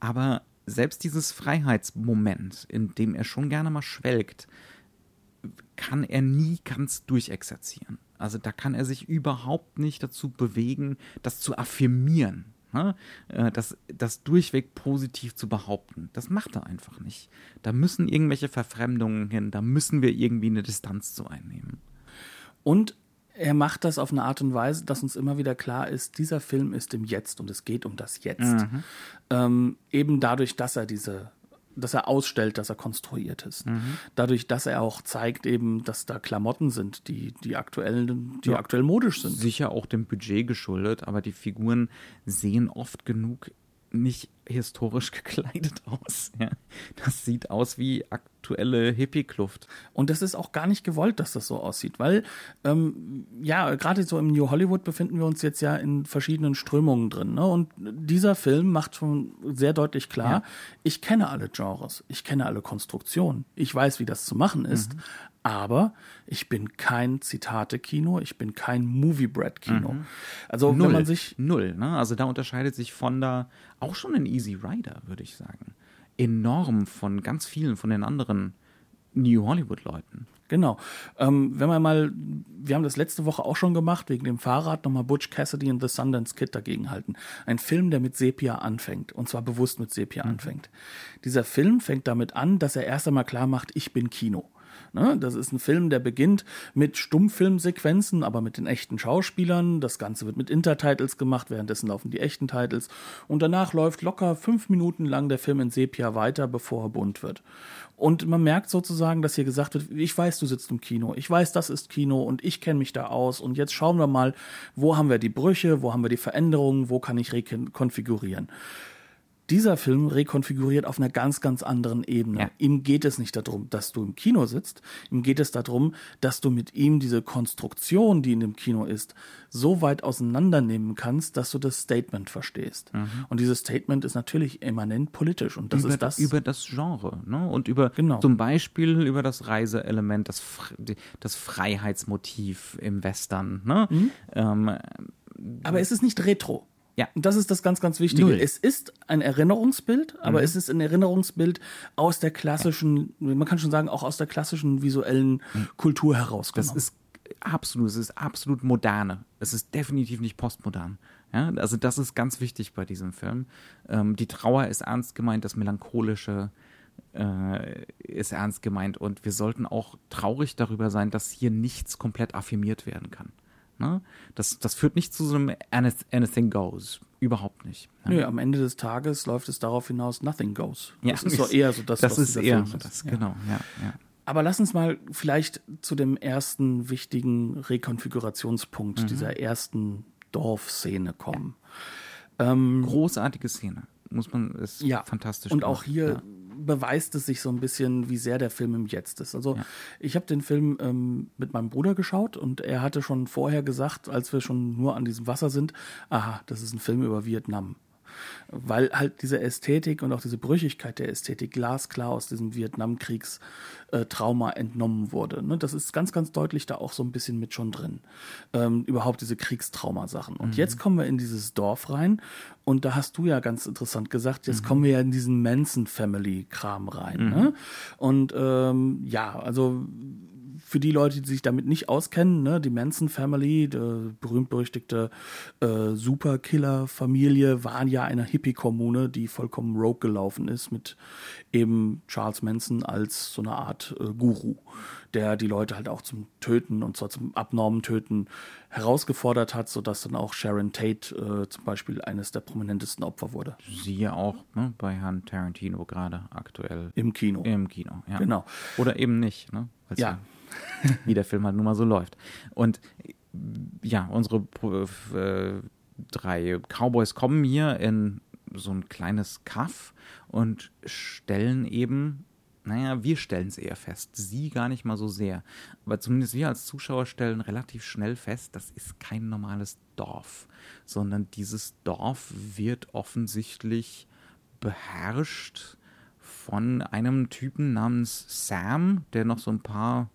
[SPEAKER 2] aber selbst dieses Freiheitsmoment, in dem er schon gerne mal schwelgt, kann er nie ganz durchexerzieren. Also da kann er sich überhaupt nicht dazu bewegen, das zu affirmieren, ne? Äh, das, das durchweg positiv zu behaupten. Das macht er einfach nicht. Da müssen irgendwelche Verfremdungen hin, da müssen wir irgendwie eine Distanz zu einnehmen.
[SPEAKER 1] Und er macht das auf eine Art und Weise, dass uns immer wieder klar ist, dieser Film ist im Jetzt und es geht um das Jetzt. Mhm. Ähm, eben dadurch, dass er diese, dass er ausstellt, dass er konstruiert ist. Mhm. Dadurch, dass er auch zeigt eben, dass da Klamotten sind, die, die aktuell, die ja. aktuell modisch sind.
[SPEAKER 2] Sicher auch dem Budget geschuldet, aber die Figuren sehen oft genug nicht historisch [LAUGHS] gekleidet aus. Ja. Das sieht aus wie aktuelle Hippie-Kluft.
[SPEAKER 1] Und das ist auch gar nicht gewollt, dass das so aussieht, weil ähm, ja, gerade so im New Hollywood befinden wir uns jetzt ja in verschiedenen Strömungen drin. Ne? Und dieser Film macht schon sehr deutlich klar, ja. ich kenne alle Genres, ich kenne alle Konstruktionen, ich weiß, wie das zu machen ist, mhm. Aber ich bin kein Zitate-Kino, ich bin kein Movie-Bread-Kino. Mhm.
[SPEAKER 2] Also null, wenn man sich null, ne? Also da unterscheidet sich Fonda auch schon ein Easy Rider, würde ich sagen, enorm von ganz vielen von den anderen New Hollywood-Leuten.
[SPEAKER 1] Genau. Ähm, wenn man mal, wir haben das letzte Woche auch schon gemacht, wegen dem Fahrrad nochmal Butch Cassidy und The Sundance Kid dagegen halten. Ein Film, der mit Sepia anfängt. Und zwar bewusst mit Sepia mhm. anfängt. Dieser Film fängt damit an, dass er erst einmal klar macht, ich bin Kino. Ne? Das ist ein Film, der beginnt mit Stummfilmsequenzen, aber mit den echten Schauspielern. Das Ganze wird mit Intertitles gemacht, währenddessen laufen die echten Titles. Und danach läuft locker fünf Minuten lang der Film in Sepia weiter, bevor er bunt wird. Und man merkt sozusagen, dass hier gesagt wird, ich weiß, du sitzt im Kino, ich weiß, das ist Kino und ich kenne mich da aus und jetzt schauen wir mal, wo haben wir die Brüche, wo haben wir die Veränderungen, wo kann ich rekonfigurieren dieser Film rekonfiguriert auf einer ganz, ganz anderen Ebene. Ja. Ihm geht es nicht darum, dass du im Kino sitzt. Ihm geht es darum, dass du mit ihm diese Konstruktion, die in dem Kino ist, so weit auseinandernehmen kannst, dass du das Statement verstehst. Mhm. Und dieses Statement ist natürlich immanent politisch. Und das
[SPEAKER 2] über,
[SPEAKER 1] ist das.
[SPEAKER 2] Über das Genre, ne? Und über genau. zum Beispiel über das Reiseelement, das, das Freiheitsmotiv im Western, ne? Mhm. Ähm,
[SPEAKER 1] aber es ist nicht retro. Ja. Und das ist das ganz, ganz Wichtige. Null. Es ist ein Erinnerungsbild, aber mhm. es ist ein Erinnerungsbild aus der klassischen, man kann schon sagen, auch aus der klassischen visuellen mhm. Kultur herausgenommen.
[SPEAKER 2] Das ist absolut, es ist absolut moderne. Es ist definitiv nicht postmodern. Ja, also das ist ganz wichtig bei diesem Film. Ähm, die Trauer ist ernst gemeint, das Melancholische äh, ist ernst gemeint und wir sollten auch traurig darüber sein, dass hier nichts komplett affirmiert werden kann. Ne? Das, das führt nicht zu so einem Anything Goes. Überhaupt nicht.
[SPEAKER 1] Ja. Nö, am Ende des Tages läuft es darauf hinaus, Nothing Goes. Ja, das ist doch eher so das,
[SPEAKER 2] das was ist eher Film das, genau, ja, ja.
[SPEAKER 1] Aber lass uns mal vielleicht zu dem ersten wichtigen Rekonfigurationspunkt mhm. dieser ersten Dorfszene kommen.
[SPEAKER 2] Ja. Ähm, Großartige Szene, muss man, ist ja, fantastisch.
[SPEAKER 1] Und gemacht. auch hier ja beweist es sich so ein bisschen, wie sehr der Film im Jetzt ist. Also ja. ich habe den Film ähm, mit meinem Bruder geschaut und er hatte schon vorher gesagt, als wir schon nur an diesem Wasser sind, aha, das ist ein Film über Vietnam weil halt diese Ästhetik und auch diese Brüchigkeit der Ästhetik glasklar aus diesem Vietnamkriegstrauma äh, entnommen wurde. Ne? Das ist ganz, ganz deutlich da auch so ein bisschen mit schon drin. Ähm, überhaupt diese Kriegstraumasachen. Und mhm. jetzt kommen wir in dieses Dorf rein und da hast du ja ganz interessant gesagt, jetzt mhm. kommen wir ja in diesen Manson Family Kram rein. Mhm. Ne? Und ähm, ja, also für die Leute, die sich damit nicht auskennen, ne, die Manson Family, die berühmt-berüchtigte äh, Superkiller-Familie, waren ja eine Hippie-Kommune, die vollkommen rogue gelaufen ist, mit eben Charles Manson als so eine Art äh, Guru, der die Leute halt auch zum Töten und zwar zum abnormen Töten herausgefordert hat, sodass dann auch Sharon Tate äh, zum Beispiel eines der prominentesten Opfer wurde.
[SPEAKER 2] Siehe auch ne, bei Herrn Tarantino gerade aktuell.
[SPEAKER 1] Im Kino.
[SPEAKER 2] Im Kino, ja.
[SPEAKER 1] Genau.
[SPEAKER 2] Oder eben nicht, ne?
[SPEAKER 1] ja. [LAUGHS]
[SPEAKER 2] wie der Film halt nun mal so läuft. Und ja, unsere äh, drei Cowboys kommen hier in so ein kleines Kaff und stellen eben, naja, wir stellen es eher fest, sie gar nicht mal so sehr. Aber zumindest wir als Zuschauer stellen relativ schnell fest, das ist kein normales Dorf, sondern dieses Dorf wird offensichtlich beherrscht von einem Typen namens Sam, der noch so ein paar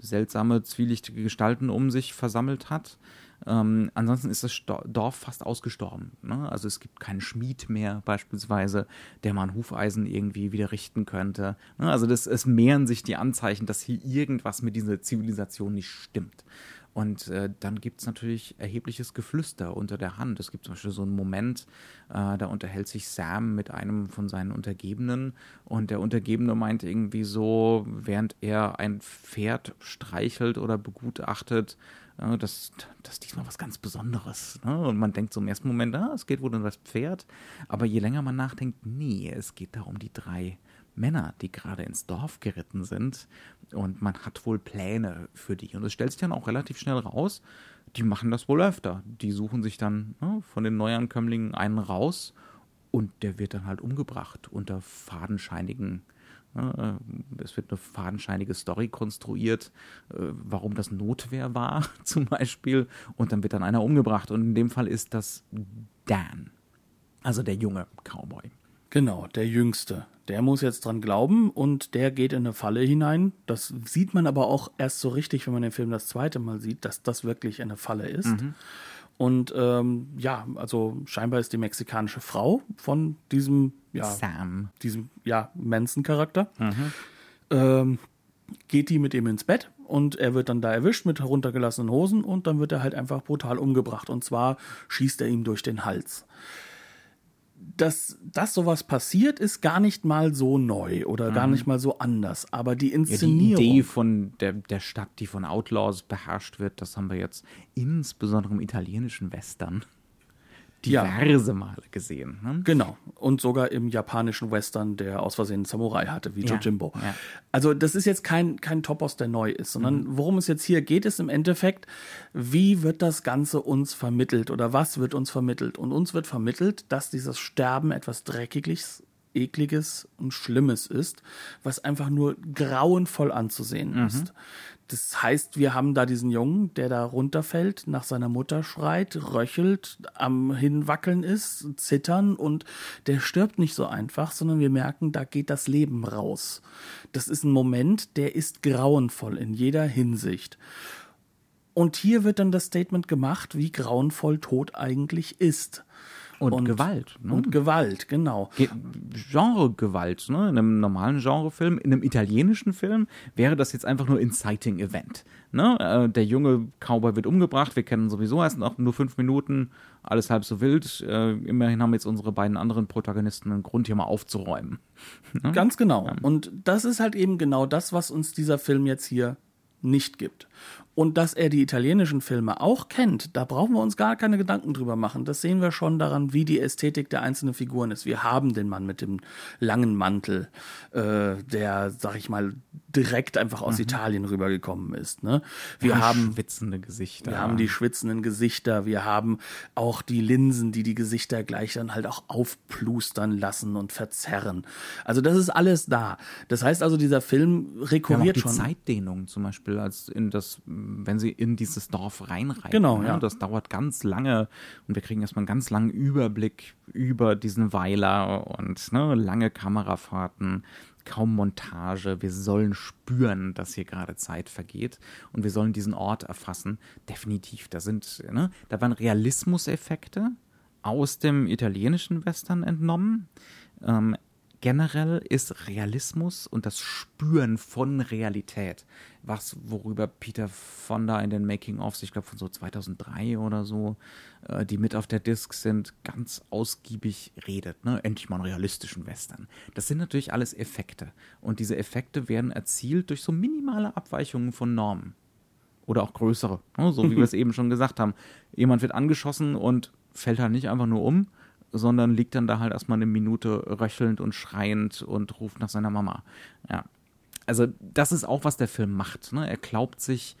[SPEAKER 2] seltsame, zwielichtige Gestalten um sich versammelt hat. Ähm, ansonsten ist das Dorf fast ausgestorben. Ne? Also es gibt keinen Schmied mehr beispielsweise, der mal ein Hufeisen irgendwie wieder richten könnte. Ne? Also das, es mehren sich die Anzeichen, dass hier irgendwas mit dieser Zivilisation nicht stimmt. Und äh, dann gibt es natürlich erhebliches Geflüster unter der Hand. Es gibt zum Beispiel so einen Moment, äh, da unterhält sich Sam mit einem von seinen Untergebenen und der Untergebene meint irgendwie so, während er ein Pferd streichelt oder begutachtet, äh, das, das ist diesmal was ganz Besonderes. Ne? Und man denkt so im ersten Moment, ah, es geht wohl um das Pferd. Aber je länger man nachdenkt, nee, es geht da um die drei Männer, die gerade ins Dorf geritten sind. Und man hat wohl Pläne für die. Und es stellt sich dann auch relativ schnell raus, die machen das wohl öfter. Die suchen sich dann ne, von den Neuankömmlingen einen raus und der wird dann halt umgebracht unter fadenscheinigen ne, äh, es wird eine fadenscheinige Story konstruiert, äh, warum das Notwehr war, [LAUGHS] zum Beispiel. Und dann wird dann einer umgebracht. Und in dem Fall ist das Dan. Also der junge Cowboy.
[SPEAKER 1] Genau, der Jüngste. Der muss jetzt dran glauben und der geht in eine Falle hinein. Das sieht man aber auch erst so richtig, wenn man den Film das zweite Mal sieht, dass das wirklich eine Falle ist. Mhm. Und ähm, ja, also scheinbar ist die mexikanische Frau von diesem, ja,
[SPEAKER 2] Sam.
[SPEAKER 1] diesem, ja, Manson-Charakter. Mhm. Ähm, geht die mit ihm ins Bett und er wird dann da erwischt mit heruntergelassenen Hosen und dann wird er halt einfach brutal umgebracht. Und zwar schießt er ihm durch den Hals dass, dass sowas passiert, ist gar nicht mal so neu oder mhm. gar nicht mal so anders. Aber die Inszenierung.
[SPEAKER 2] Ja, die Idee von der, der Stadt, die von Outlaws beherrscht wird, das haben wir jetzt insbesondere im italienischen Western diverse ja. Male gesehen. Ne?
[SPEAKER 1] Genau. Und sogar im japanischen Western, der aus Versehen Samurai hatte, wie ja. Jojimbo. Ja. Also das ist jetzt kein, kein Topos, der neu ist, sondern mhm. worum es jetzt hier geht, ist im Endeffekt, wie wird das Ganze uns vermittelt oder was wird uns vermittelt? Und uns wird vermittelt, dass dieses Sterben etwas Dreckiges, ekliges und schlimmes ist, was einfach nur grauenvoll anzusehen mhm. ist. Das heißt, wir haben da diesen Jungen, der da runterfällt, nach seiner Mutter schreit, röchelt, am Hinwackeln ist, zittern und der stirbt nicht so einfach, sondern wir merken, da geht das Leben raus. Das ist ein Moment, der ist grauenvoll in jeder Hinsicht. Und hier wird dann das Statement gemacht, wie grauenvoll Tod eigentlich ist.
[SPEAKER 2] Und, Gewalt.
[SPEAKER 1] Ne? Und Gewalt, genau.
[SPEAKER 2] Ge Genre-Gewalt. Ne? In einem normalen Genrefilm, in einem italienischen Film wäre das jetzt einfach nur Inciting Event. Ne? Äh, der junge Cowboy wird umgebracht, wir kennen sowieso erst noch nur fünf Minuten, alles halb so wild. Äh, immerhin haben jetzt unsere beiden anderen Protagonisten einen Grund, hier mal aufzuräumen.
[SPEAKER 1] Ne? Ganz genau. Ja. Und das ist halt eben genau das, was uns dieser Film jetzt hier nicht gibt. Und dass er die italienischen Filme auch kennt, da brauchen wir uns gar keine Gedanken drüber machen. Das sehen wir schon daran, wie die Ästhetik der einzelnen Figuren ist. Wir haben den Mann mit dem langen Mantel, äh, der, sag ich mal, direkt einfach aus mhm. Italien rübergekommen ist. Ne?
[SPEAKER 2] Wir ja, haben schwitzende Gesichter.
[SPEAKER 1] Wir haben die schwitzenden Gesichter. Wir haben auch die Linsen, die die Gesichter gleich dann halt auch aufplustern lassen und verzerren. Also das ist alles da. Das heißt also, dieser Film rekurriert
[SPEAKER 2] ja,
[SPEAKER 1] schon.
[SPEAKER 2] Zeitdehnung zum Beispiel als in das wenn sie in dieses Dorf reinreiten.
[SPEAKER 1] Genau, ja.
[SPEAKER 2] Das dauert ganz lange und wir kriegen erstmal einen ganz langen Überblick über diesen Weiler und ne, lange Kamerafahrten, kaum Montage. Wir sollen spüren, dass hier gerade Zeit vergeht und wir sollen diesen Ort erfassen. Definitiv, da sind, ne, da waren Realismuseffekte aus dem italienischen Western entnommen. Ähm, generell ist Realismus und das Spüren von Realität, was worüber Peter Fonda in den Making-ofs, ich glaube von so 2003 oder so, äh, die mit auf der Disc sind, ganz ausgiebig redet. Ne? Endlich mal einen realistischen Western. Das sind natürlich alles Effekte und diese Effekte werden erzielt durch so minimale Abweichungen von Normen oder auch größere, ne? so wie [LAUGHS] wir es eben schon gesagt haben. Jemand wird angeschossen und fällt halt nicht einfach nur um, sondern liegt dann da halt erstmal eine Minute röchelnd und schreiend und ruft nach seiner Mama. Ja. Also, das ist auch, was der Film macht. Ne? Er glaubt sich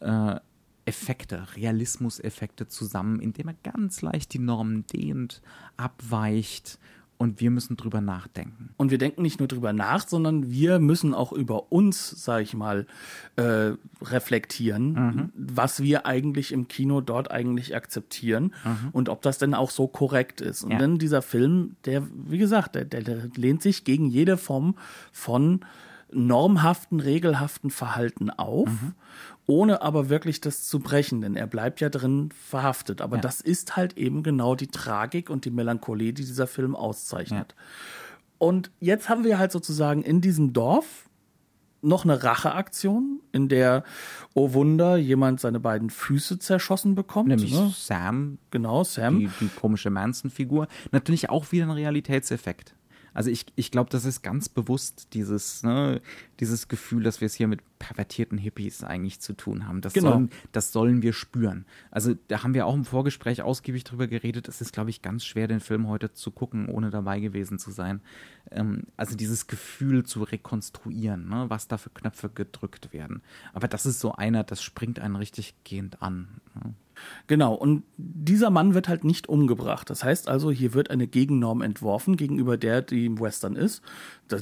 [SPEAKER 2] äh, Effekte, Realismuseffekte zusammen, indem er ganz leicht die Normen dehnt, abweicht und wir müssen drüber nachdenken.
[SPEAKER 1] Und wir denken nicht nur drüber nach, sondern wir müssen auch über uns, sag ich mal, äh, reflektieren, mhm. was wir eigentlich im Kino dort eigentlich akzeptieren mhm. und ob das denn auch so korrekt ist. Und ja. dann dieser Film, der, wie gesagt, der, der, der lehnt sich gegen jede Form von normhaften, regelhaften Verhalten auf mhm ohne aber wirklich das zu brechen, denn er bleibt ja drin verhaftet. Aber ja. das ist halt eben genau die Tragik und die Melancholie, die dieser Film auszeichnet. Ja. Und jetzt haben wir halt sozusagen in diesem Dorf noch eine Racheaktion, in der, oh Wunder, jemand seine beiden Füße zerschossen bekommt.
[SPEAKER 2] Nämlich ne? Sam.
[SPEAKER 1] Genau, Sam.
[SPEAKER 2] Die, die komische Manson-Figur. Natürlich auch wieder ein Realitätseffekt. Also ich, ich glaube, das ist ganz bewusst dieses, ne, dieses Gefühl, dass wir es hier mit pervertierten Hippies eigentlich zu tun haben. Das,
[SPEAKER 1] genau.
[SPEAKER 2] sollen, das sollen wir spüren. Also da haben wir auch im Vorgespräch ausgiebig drüber geredet. Es ist, glaube ich, ganz schwer, den Film heute zu gucken, ohne dabei gewesen zu sein. Ähm, also dieses Gefühl zu rekonstruieren, ne, was da für Knöpfe gedrückt werden. Aber das ist so einer, das springt einen richtig gehend an. Ne?
[SPEAKER 1] Genau, und dieser Mann wird halt nicht umgebracht. Das heißt also, hier wird eine Gegennorm entworfen, gegenüber der, die im Western ist.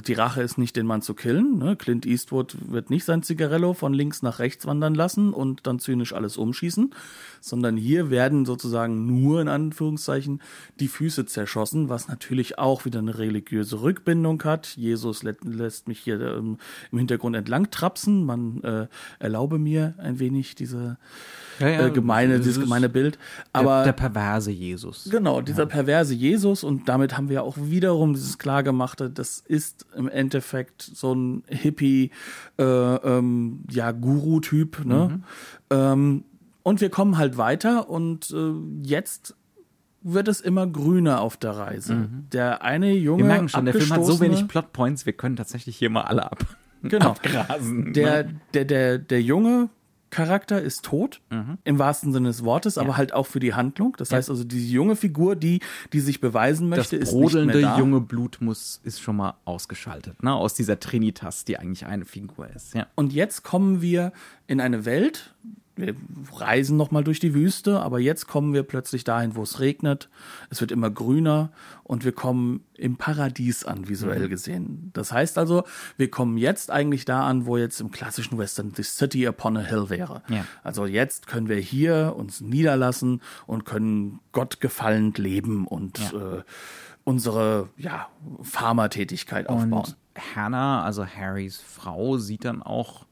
[SPEAKER 1] Die Rache ist nicht, den Mann zu killen. Ne? Clint Eastwood wird nicht sein Zigarello von links nach rechts wandern lassen und dann zynisch alles umschießen, sondern hier werden sozusagen nur in Anführungszeichen die Füße zerschossen, was natürlich auch wieder eine religiöse Rückbindung hat. Jesus lä lässt mich hier ähm, im Hintergrund entlang trapsen. Man äh, erlaube mir ein wenig diese ja, ja, äh, gemeine, dieses gemeine Bild. Aber
[SPEAKER 2] der, der, perverse Jesus.
[SPEAKER 1] Genau, dieser ja. perverse Jesus und damit haben wir auch wiederum dieses klargemachte, das ist im Endeffekt so ein Hippie, äh, ähm, ja Guru-Typ. Ne? Mhm. Ähm, und wir kommen halt weiter und äh, jetzt wird es immer grüner auf der Reise. Mhm. Der eine junge
[SPEAKER 2] Wir merken schon, der Film hat so wenig Plotpoints, wir können tatsächlich hier mal alle ab.
[SPEAKER 1] Genau. [LAUGHS] Abgrasen. Der, ne? der, der, der Junge Charakter ist tot, mhm. im wahrsten Sinne des Wortes, aber ja. halt auch für die Handlung. Das ja. heißt also, diese junge Figur, die, die sich beweisen möchte,
[SPEAKER 2] das ist brodelnde nicht mehr da. junge Blut muss, ist schon mal ausgeschaltet, ne? Aus dieser Trinitas, die eigentlich eine Figur ist, ja.
[SPEAKER 1] Und jetzt kommen wir in eine Welt, wir reisen nochmal durch die Wüste, aber jetzt kommen wir plötzlich dahin, wo es regnet. Es wird immer grüner und wir kommen im Paradies an, visuell mhm. gesehen. Das heißt also, wir kommen jetzt eigentlich da an, wo jetzt im klassischen Western The City upon a Hill wäre. Ja. Also jetzt können wir hier uns niederlassen und können Gott gefallend leben und ja. äh, unsere ja, Pharmatätigkeit aufbauen. Und
[SPEAKER 2] Hannah, also Harrys Frau, sieht dann auch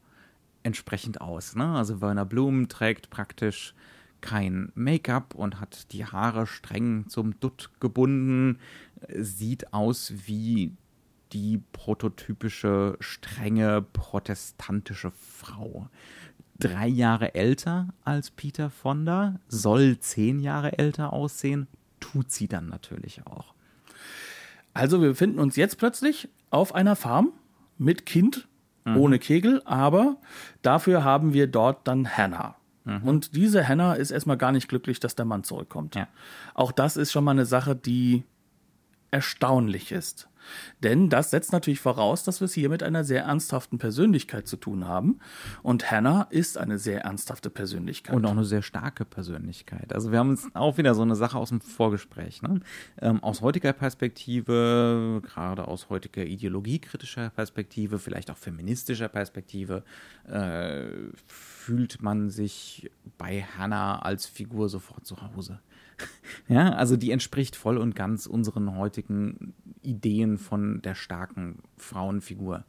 [SPEAKER 2] entsprechend aus. Ne? Also Werner Blum trägt praktisch kein Make-up und hat die Haare streng zum Dutt gebunden, sieht aus wie die prototypische, strenge, protestantische Frau. Drei Jahre älter als Peter Fonda, soll zehn Jahre älter aussehen, tut sie dann natürlich auch.
[SPEAKER 1] Also wir befinden uns jetzt plötzlich auf einer Farm mit Kind, mhm. ohne Kegel, aber dafür haben wir dort dann Hannah. Mhm. Und diese Hannah ist erstmal gar nicht glücklich, dass der Mann zurückkommt. Ja. Auch das ist schon mal eine Sache, die erstaunlich ist. Denn das setzt natürlich voraus, dass wir es hier mit einer sehr ernsthaften Persönlichkeit zu tun haben. Und Hannah ist eine sehr ernsthafte Persönlichkeit.
[SPEAKER 2] Und auch eine sehr starke Persönlichkeit. Also wir haben uns auch wieder so eine Sache aus dem Vorgespräch. Ne? Ähm, aus heutiger Perspektive, gerade aus heutiger ideologiekritischer Perspektive, vielleicht auch feministischer Perspektive, äh, fühlt man sich bei Hannah als Figur sofort zu Hause. Ja, also die entspricht voll und ganz unseren heutigen Ideen von der starken Frauenfigur.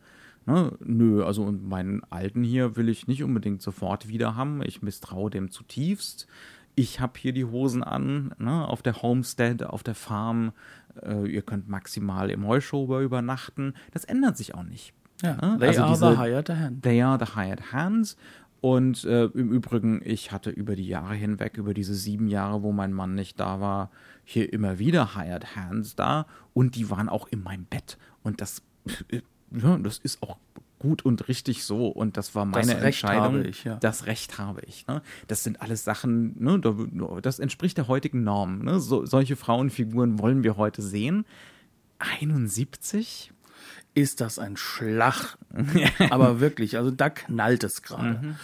[SPEAKER 2] Ne? Nö, also meinen alten hier will ich nicht unbedingt sofort wieder haben. Ich misstraue dem zutiefst. Ich habe hier die Hosen an, ne? auf der Homestead, auf der Farm. Äh, ihr könnt maximal im Heuschober übernachten. Das ändert sich auch nicht.
[SPEAKER 1] Ja, ne? they also are diese, the hired hands.
[SPEAKER 2] They are the hired hands. Und äh, im Übrigen, ich hatte über die Jahre hinweg, über diese sieben Jahre, wo mein Mann nicht da war, hier immer wieder Hired Hands da und die waren auch in meinem Bett. Und das, äh, ja, das ist auch gut und richtig so. Und das war meine das Entscheidung. Ich, ja. Das Recht habe ich. Ne? Das sind alles Sachen, ne? das entspricht der heutigen Norm. Ne? So, solche Frauenfiguren wollen wir heute sehen. 71?
[SPEAKER 1] Ist das ein Schlag. Aber wirklich, also da knallt es gerade. Mhm.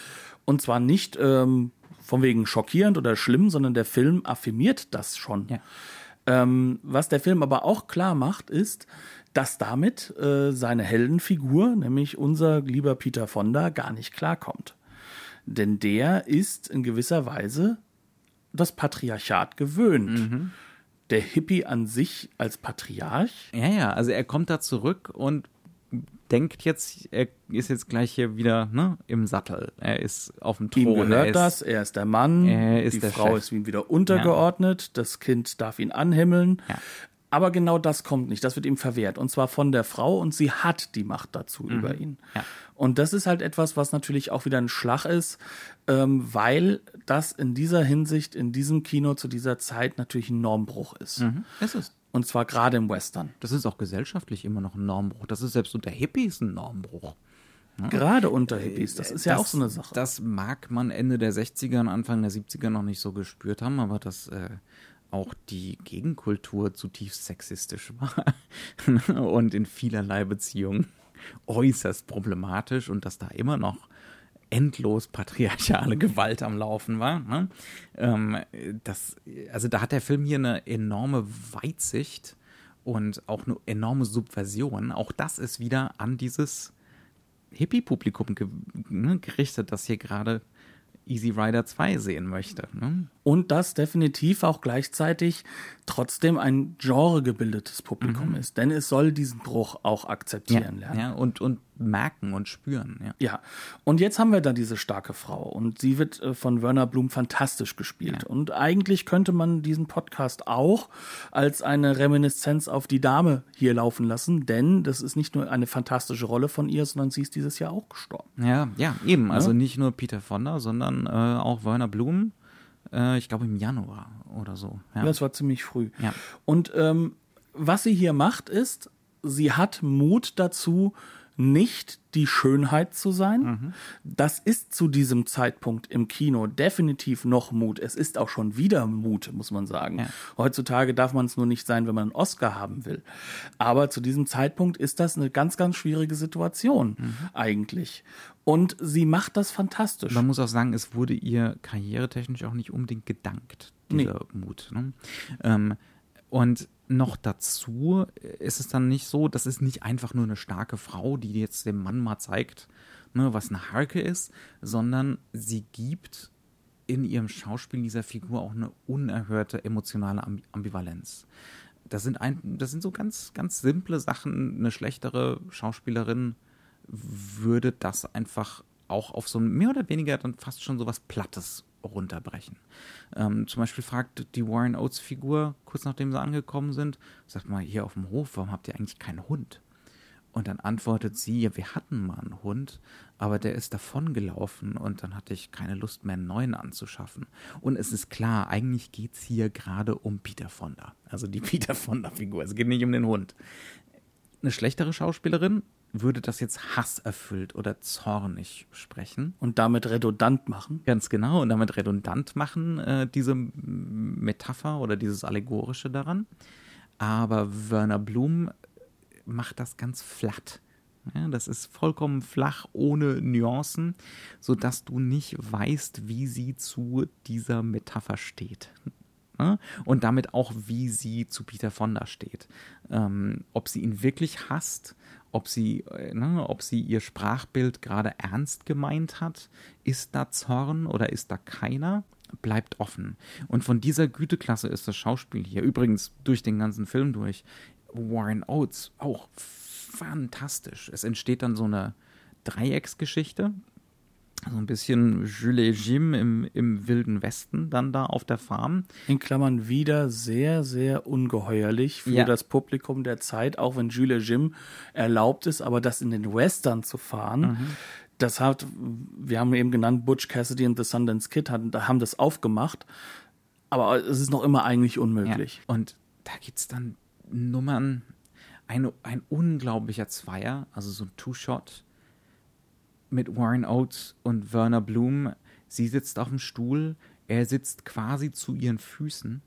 [SPEAKER 1] Und zwar nicht ähm, von wegen schockierend oder schlimm, sondern der Film affirmiert das schon. Ja. Ähm, was der Film aber auch klar macht, ist, dass damit äh, seine Heldenfigur, nämlich unser lieber Peter Fonda, gar nicht klarkommt. Denn der ist in gewisser Weise das Patriarchat gewöhnt. Mhm der Hippie an sich als Patriarch?
[SPEAKER 2] Ja, ja, also er kommt da zurück und denkt jetzt, er ist jetzt gleich hier wieder ne, im Sattel. Er ist auf dem Thron.
[SPEAKER 1] Ihm gehört er ist, das, er ist der Mann, er ist die Frau Chef. ist ihm wieder untergeordnet, ja. das Kind darf ihn anhimmeln. Ja. Aber genau das kommt nicht, das wird ihm verwehrt. Und zwar von der Frau und sie hat die Macht dazu mhm. über ihn. Ja. Und das ist halt etwas, was natürlich auch wieder ein Schlag ist, ähm, weil das in dieser Hinsicht, in diesem Kino zu dieser Zeit natürlich ein Normbruch ist. Mhm. Es ist. Und zwar gerade im Western.
[SPEAKER 2] Das ist auch gesellschaftlich immer noch ein Normbruch. Das ist selbst unter Hippies ein Normbruch.
[SPEAKER 1] Ja. Gerade unter Hippies, das ist das, ja auch so eine Sache.
[SPEAKER 2] Das mag man Ende der 60er und Anfang der 70er noch nicht so gespürt haben, aber das äh, auch die Gegenkultur zutiefst sexistisch war [LAUGHS] und in vielerlei Beziehungen äußerst problematisch und dass da immer noch endlos patriarchale [LAUGHS] Gewalt am Laufen war. Ne? Ähm, das, also da hat der Film hier eine enorme Weitsicht und auch eine enorme Subversion. Auch das ist wieder an dieses Hippie-Publikum ge ne, gerichtet, das hier gerade Easy Rider 2 sehen möchte. Ne?
[SPEAKER 1] Und das definitiv auch gleichzeitig trotzdem ein genregebildetes Publikum mhm. ist. Denn es soll diesen Bruch auch akzeptieren
[SPEAKER 2] ja, lernen. Ja, und, und merken und spüren. Ja.
[SPEAKER 1] ja, und jetzt haben wir da diese starke Frau und sie wird äh, von Werner Blum fantastisch gespielt. Ja. Und eigentlich könnte man diesen Podcast auch als eine Reminiszenz auf die Dame hier laufen lassen, denn das ist nicht nur eine fantastische Rolle von ihr, sondern sie ist dieses Jahr auch gestorben.
[SPEAKER 2] Ja, ja, eben. Also nicht nur Peter Fonda, sondern äh, auch Werner Blum äh, ich glaube im Januar oder so.
[SPEAKER 1] Ja, das war ziemlich früh. Ja. Und ähm, was sie hier macht, ist, sie hat Mut dazu, nicht die Schönheit zu sein. Mhm. Das ist zu diesem Zeitpunkt im Kino definitiv noch Mut. Es ist auch schon wieder Mut, muss man sagen. Ja. Heutzutage darf man es nur nicht sein, wenn man einen Oscar haben will. Aber zu diesem Zeitpunkt ist das eine ganz, ganz schwierige Situation mhm. eigentlich. Und sie macht das fantastisch.
[SPEAKER 2] Man muss auch sagen, es wurde ihr karrieretechnisch auch nicht unbedingt gedankt, dieser nee. Mut. Ne? Ähm, und noch dazu ist es dann nicht so, das ist nicht einfach nur eine starke Frau, die jetzt dem Mann mal zeigt, ne, was eine Harke ist, sondern sie gibt in ihrem Schauspiel dieser Figur auch eine unerhörte emotionale Ambivalenz. Das sind, ein, das sind so ganz, ganz simple Sachen. Eine schlechtere Schauspielerin würde das einfach auch auf so ein mehr oder weniger dann fast schon so was Plattes runterbrechen. Ähm, zum Beispiel fragt die Warren Oates Figur, kurz nachdem sie angekommen sind, sagt mal, hier auf dem Hof, warum habt ihr eigentlich keinen Hund? Und dann antwortet sie, ja, wir hatten mal einen Hund, aber der ist davongelaufen und dann hatte ich keine Lust mehr, einen neuen anzuschaffen. Und es ist klar, eigentlich geht es hier gerade um Peter Fonda. Also die [LAUGHS] Peter Fonda-Figur. Es geht nicht um den Hund. Eine schlechtere Schauspielerin würde das jetzt hasserfüllt oder zornig sprechen.
[SPEAKER 1] Und damit redundant machen.
[SPEAKER 2] Ganz genau, und damit redundant machen, äh, diese Metapher oder dieses Allegorische daran. Aber Werner Blum macht das ganz flatt. Ja, das ist vollkommen flach, ohne Nuancen, sodass du nicht weißt, wie sie zu dieser Metapher steht. Ja, und damit auch, wie sie zu Peter Fonda steht. Ähm, ob sie ihn wirklich hasst, ob sie, äh, ne, ob sie ihr Sprachbild gerade ernst gemeint hat, ist da Zorn oder ist da keiner? bleibt offen. Und von dieser Güteklasse ist das Schauspiel hier, übrigens durch den ganzen Film durch, Warren Oates auch fantastisch. Es entsteht dann so eine Dreiecksgeschichte. So ein bisschen Jules Jim im, im Wilden Westen dann da auf der Farm.
[SPEAKER 1] In Klammern wieder sehr, sehr ungeheuerlich für ja. das Publikum der Zeit, auch wenn Jules Jim erlaubt ist, aber das in den Western zu fahren, mhm. das hat, wir haben eben genannt, Butch Cassidy und The Sundance Kid haben, haben das aufgemacht, aber es ist noch immer eigentlich unmöglich.
[SPEAKER 2] Ja. Und da gibt es dann Nummern, eine, ein unglaublicher Zweier, also so ein Two-Shot mit Warren Oates und Werner Bloom. Sie sitzt auf dem Stuhl, er sitzt quasi zu ihren Füßen.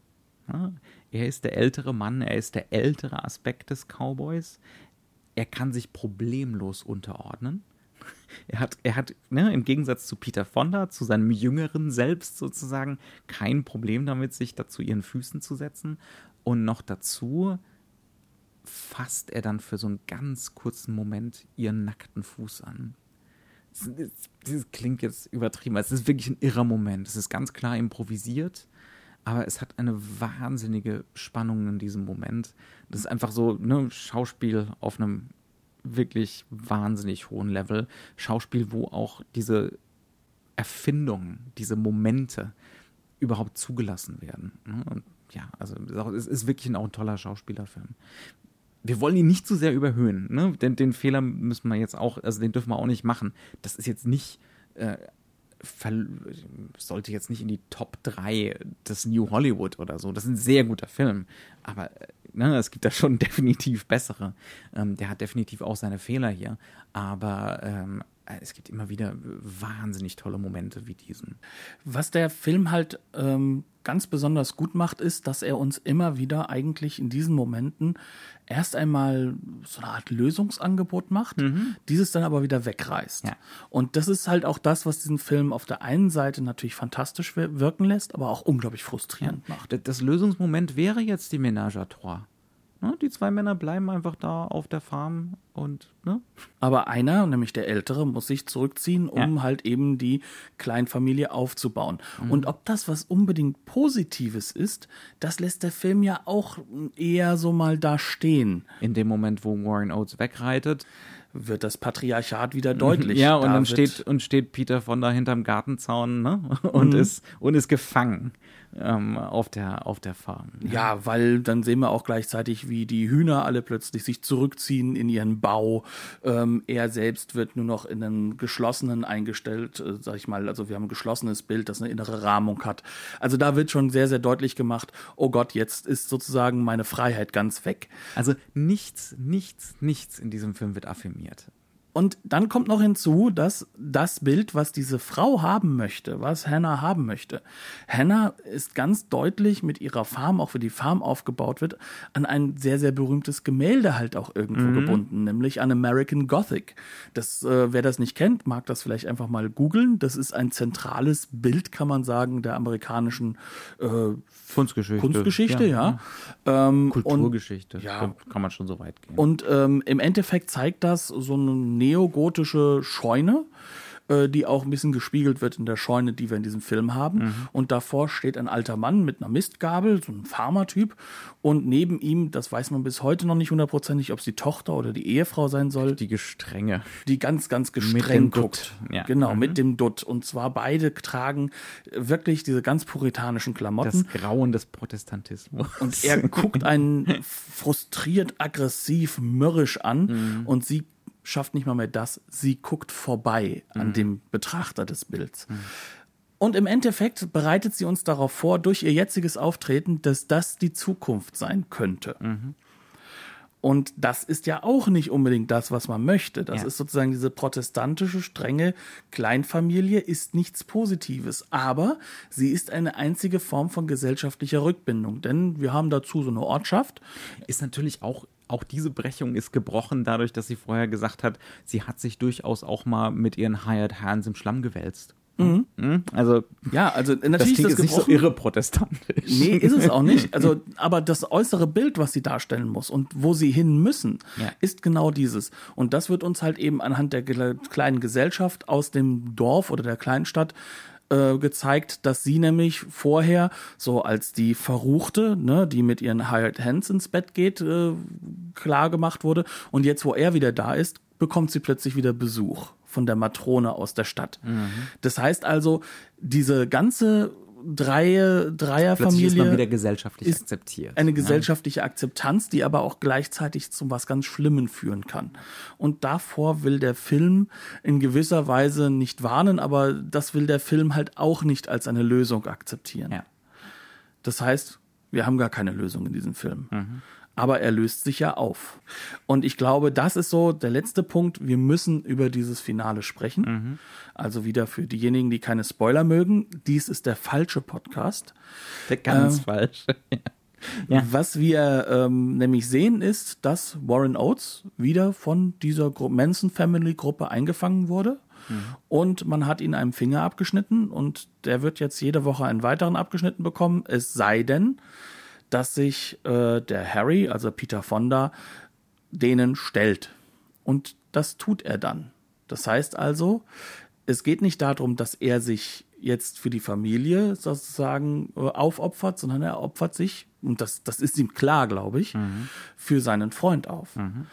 [SPEAKER 2] Er ist der ältere Mann, er ist der ältere Aspekt des Cowboys. Er kann sich problemlos unterordnen. Er hat, er hat ne, im Gegensatz zu Peter Fonda, zu seinem jüngeren Selbst sozusagen, kein Problem damit, sich da zu ihren Füßen zu setzen. Und noch dazu fasst er dann für so einen ganz kurzen Moment ihren nackten Fuß an. Das, klingt jetzt übertrieben, es ist wirklich ein irrer Moment. Es ist ganz klar improvisiert, aber es hat eine wahnsinnige Spannung in diesem Moment. Das ist einfach so ne, Schauspiel auf einem wirklich wahnsinnig hohen Level. Schauspiel, wo auch diese Erfindungen, diese Momente überhaupt zugelassen werden. Ne? Und ja, also es ist wirklich auch ein toller Schauspielerfilm wir wollen ihn nicht zu sehr überhöhen. Ne? Den, den Fehler müssen wir jetzt auch, also den dürfen wir auch nicht machen. Das ist jetzt nicht, äh, sollte jetzt nicht in die Top 3 des New Hollywood oder so. Das ist ein sehr guter Film. Aber äh, ne, es gibt da schon [LAUGHS] definitiv bessere. Ähm, der hat definitiv auch seine Fehler hier. Aber ähm, es gibt immer wieder wahnsinnig tolle Momente wie diesen.
[SPEAKER 1] Was der Film halt ähm, ganz besonders gut macht, ist, dass er uns immer wieder eigentlich in diesen Momenten erst einmal so eine Art Lösungsangebot macht, mhm. dieses dann aber wieder wegreißt. Ja. Und das ist halt auch das, was diesen Film auf der einen Seite natürlich fantastisch wirken lässt, aber auch unglaublich frustrierend ja. macht.
[SPEAKER 2] Das Lösungsmoment wäre jetzt die Ménage à Trois. Ne? Die zwei Männer bleiben einfach da auf der Farm und, ne?
[SPEAKER 1] Aber einer, nämlich der Ältere, muss sich zurückziehen, um ja. halt eben die Kleinfamilie aufzubauen. Mhm. Und ob das was unbedingt Positives ist, das lässt der Film ja auch eher so mal da stehen.
[SPEAKER 2] In dem Moment, wo Warren Oates wegreitet,
[SPEAKER 1] wird das Patriarchat wieder deutlich.
[SPEAKER 2] Ja, und dann steht, und steht Peter von da hinterm Gartenzaun ne? [LAUGHS] und, mhm. ist, und ist gefangen ähm, auf, der, auf der Farm.
[SPEAKER 1] Ja. ja, weil dann sehen wir auch gleichzeitig, wie die Hühner alle plötzlich sich zurückziehen in ihren Bau. Ähm, er selbst wird nur noch in einen geschlossenen eingestellt, äh, sag ich mal. Also wir haben ein geschlossenes Bild, das eine innere Rahmung hat. Also da wird schon sehr, sehr deutlich gemacht, oh Gott, jetzt ist sozusagen meine Freiheit ganz weg.
[SPEAKER 2] Also nichts, nichts, nichts in diesem Film wird affirmiert.
[SPEAKER 1] Und dann kommt noch hinzu, dass das Bild, was diese Frau haben möchte, was Hannah haben möchte, Hannah ist ganz deutlich mit ihrer Farm, auch wie die Farm aufgebaut wird, an ein sehr, sehr berühmtes Gemälde halt auch irgendwo mhm. gebunden, nämlich an American Gothic. Das, äh, wer das nicht kennt, mag das vielleicht einfach mal googeln. Das ist ein zentrales Bild, kann man sagen, der amerikanischen äh,
[SPEAKER 2] Kunstgeschichte.
[SPEAKER 1] Kunstgeschichte, ja.
[SPEAKER 2] ja. Ähm, Kulturgeschichte, und, ja. kann man schon so weit gehen.
[SPEAKER 1] Und ähm, im Endeffekt zeigt das so ein neogotische Scheune äh, die auch ein bisschen gespiegelt wird in der Scheune, die wir in diesem Film haben. Mhm. Und davor steht ein alter Mann mit einer Mistgabel, so ein Farmertyp. Und neben ihm, das weiß man bis heute noch nicht hundertprozentig, ob es die Tochter oder die Ehefrau sein soll.
[SPEAKER 2] Die gestrenge.
[SPEAKER 1] Die ganz, ganz gestreng guckt.
[SPEAKER 2] Ja.
[SPEAKER 1] Genau, mhm. mit dem Dutt. Und zwar beide tragen wirklich diese ganz puritanischen Klamotten.
[SPEAKER 2] Das Grauen des Protestantismus.
[SPEAKER 1] Und er guckt einen frustriert, aggressiv, mürrisch an mhm. und sie schafft nicht mal mehr das, sie guckt vorbei mhm. an dem Betrachter des Bilds. Mhm. Und im Endeffekt bereitet sie uns darauf vor, durch ihr jetziges Auftreten, dass das die Zukunft sein könnte. Mhm. Und das ist ja auch nicht unbedingt das, was man möchte. Das ja. ist sozusagen diese protestantische, strenge Kleinfamilie, ist nichts Positives. Aber sie ist eine einzige Form von gesellschaftlicher Rückbindung. Denn wir haben dazu so eine Ortschaft.
[SPEAKER 2] Ist natürlich auch auch diese Brechung ist gebrochen dadurch, dass sie vorher gesagt hat, sie hat sich durchaus auch mal mit ihren Hired Hands im Schlamm gewälzt. Mhm.
[SPEAKER 1] mhm. Also ja, also
[SPEAKER 2] natürlich das ist das nicht so irre protestantisch.
[SPEAKER 1] Nee, ist es auch nicht. Also, [LAUGHS] aber das äußere Bild, was sie darstellen muss und wo sie hin müssen, ja. ist genau dieses. Und das wird uns halt eben anhand der kleinen Gesellschaft aus dem Dorf oder der Kleinstadt äh, gezeigt, dass sie nämlich vorher so als die Verruchte, ne, die mit ihren Hired Hands ins Bett geht, äh, klar gemacht wurde. Und jetzt, wo er wieder da ist, bekommt sie plötzlich wieder Besuch von der Matrone aus der Stadt. Mhm. Das heißt also, diese ganze Dreier, Dreierfamilie ist
[SPEAKER 2] man wieder gesellschaftlich akzeptiert.
[SPEAKER 1] Eine gesellschaftliche Akzeptanz, die aber auch gleichzeitig zu was ganz Schlimmen führen kann. Und davor will der Film in gewisser Weise nicht warnen, aber das will der Film halt auch nicht als eine Lösung akzeptieren. Ja. Das heißt, wir haben gar keine Lösung in diesem Film. Mhm aber er löst sich ja auf. Und ich glaube, das ist so der letzte Punkt. Wir müssen über dieses Finale sprechen. Mhm. Also wieder für diejenigen, die keine Spoiler mögen. Dies ist der falsche Podcast.
[SPEAKER 2] Der ganz ähm, falsche. [LAUGHS]
[SPEAKER 1] Ja. Was wir ähm, nämlich sehen, ist, dass Warren Oates wieder von dieser Gru Manson Family Gruppe eingefangen wurde. Mhm. Und man hat ihn einem Finger abgeschnitten und der wird jetzt jede Woche einen weiteren abgeschnitten bekommen. Es sei denn, dass sich äh, der Harry, also Peter Fonda, denen stellt. Und das tut er dann. Das heißt also, es geht nicht darum, dass er sich jetzt für die Familie sozusagen äh, aufopfert, sondern er opfert sich, und das, das ist ihm klar, glaube ich, mhm. für seinen Freund auf. Mhm.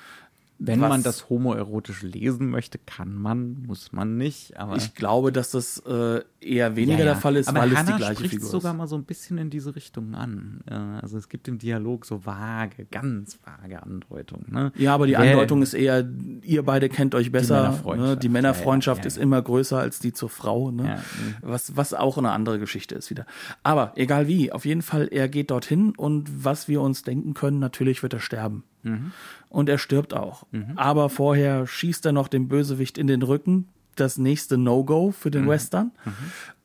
[SPEAKER 2] Wenn was, man das homoerotisch lesen möchte, kann man, muss man nicht. Aber
[SPEAKER 1] ich glaube, dass das äh, eher weniger ja, ja. der Fall ist,
[SPEAKER 2] aber
[SPEAKER 1] weil
[SPEAKER 2] Hannah
[SPEAKER 1] es die gleiche
[SPEAKER 2] spricht
[SPEAKER 1] Figur
[SPEAKER 2] sogar mal so ein bisschen in diese Richtung an. Also es gibt im Dialog so vage, ganz vage Andeutungen. Ne?
[SPEAKER 1] Ja, aber die Wer, Andeutung ist eher, ihr beide kennt euch besser. Die Männerfreundschaft, ne? die Männerfreundschaft ja, ist immer größer als die zur Frau. Ne? Was, was auch eine andere Geschichte ist wieder. Aber egal wie, auf jeden Fall, er geht dorthin und was wir uns denken können, natürlich wird er sterben. Mhm. Und er stirbt auch. Mhm. Aber vorher schießt er noch dem Bösewicht in den Rücken. Das nächste No-Go für den mhm. Western. Mhm.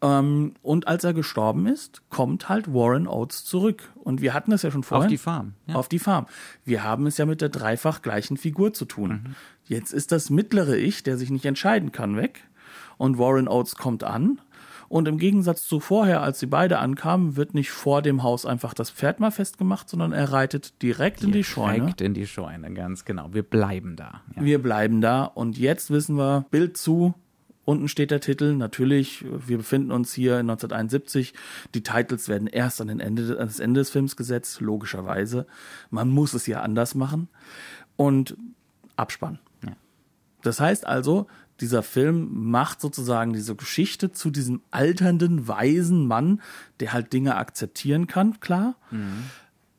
[SPEAKER 1] Ähm, und als er gestorben ist, kommt halt Warren Oates zurück. Und wir hatten es ja schon vorher.
[SPEAKER 2] Auf die Farm.
[SPEAKER 1] Ja. Auf die Farm. Wir haben es ja mit der dreifach gleichen Figur zu tun. Mhm. Jetzt ist das mittlere Ich, der sich nicht entscheiden kann, weg. Und Warren Oates kommt an und im Gegensatz zu vorher, als sie beide ankamen, wird nicht vor dem Haus einfach das Pferd mal festgemacht, sondern er reitet direkt, direkt in die Scheune.
[SPEAKER 2] Direkt in die Scheune, ganz genau. Wir bleiben da.
[SPEAKER 1] Ja. Wir bleiben da. Und jetzt wissen wir, Bild zu, Unten steht der Titel. Natürlich, wir befinden uns hier in 1971. Die Titles werden erst an, den Ende, an das Ende des Films gesetzt, logischerweise. Man muss es ja anders machen. Und Abspann. Ja. Das heißt also, dieser Film macht sozusagen diese Geschichte zu diesem alternden, weisen Mann, der halt Dinge akzeptieren kann, klar. Mhm.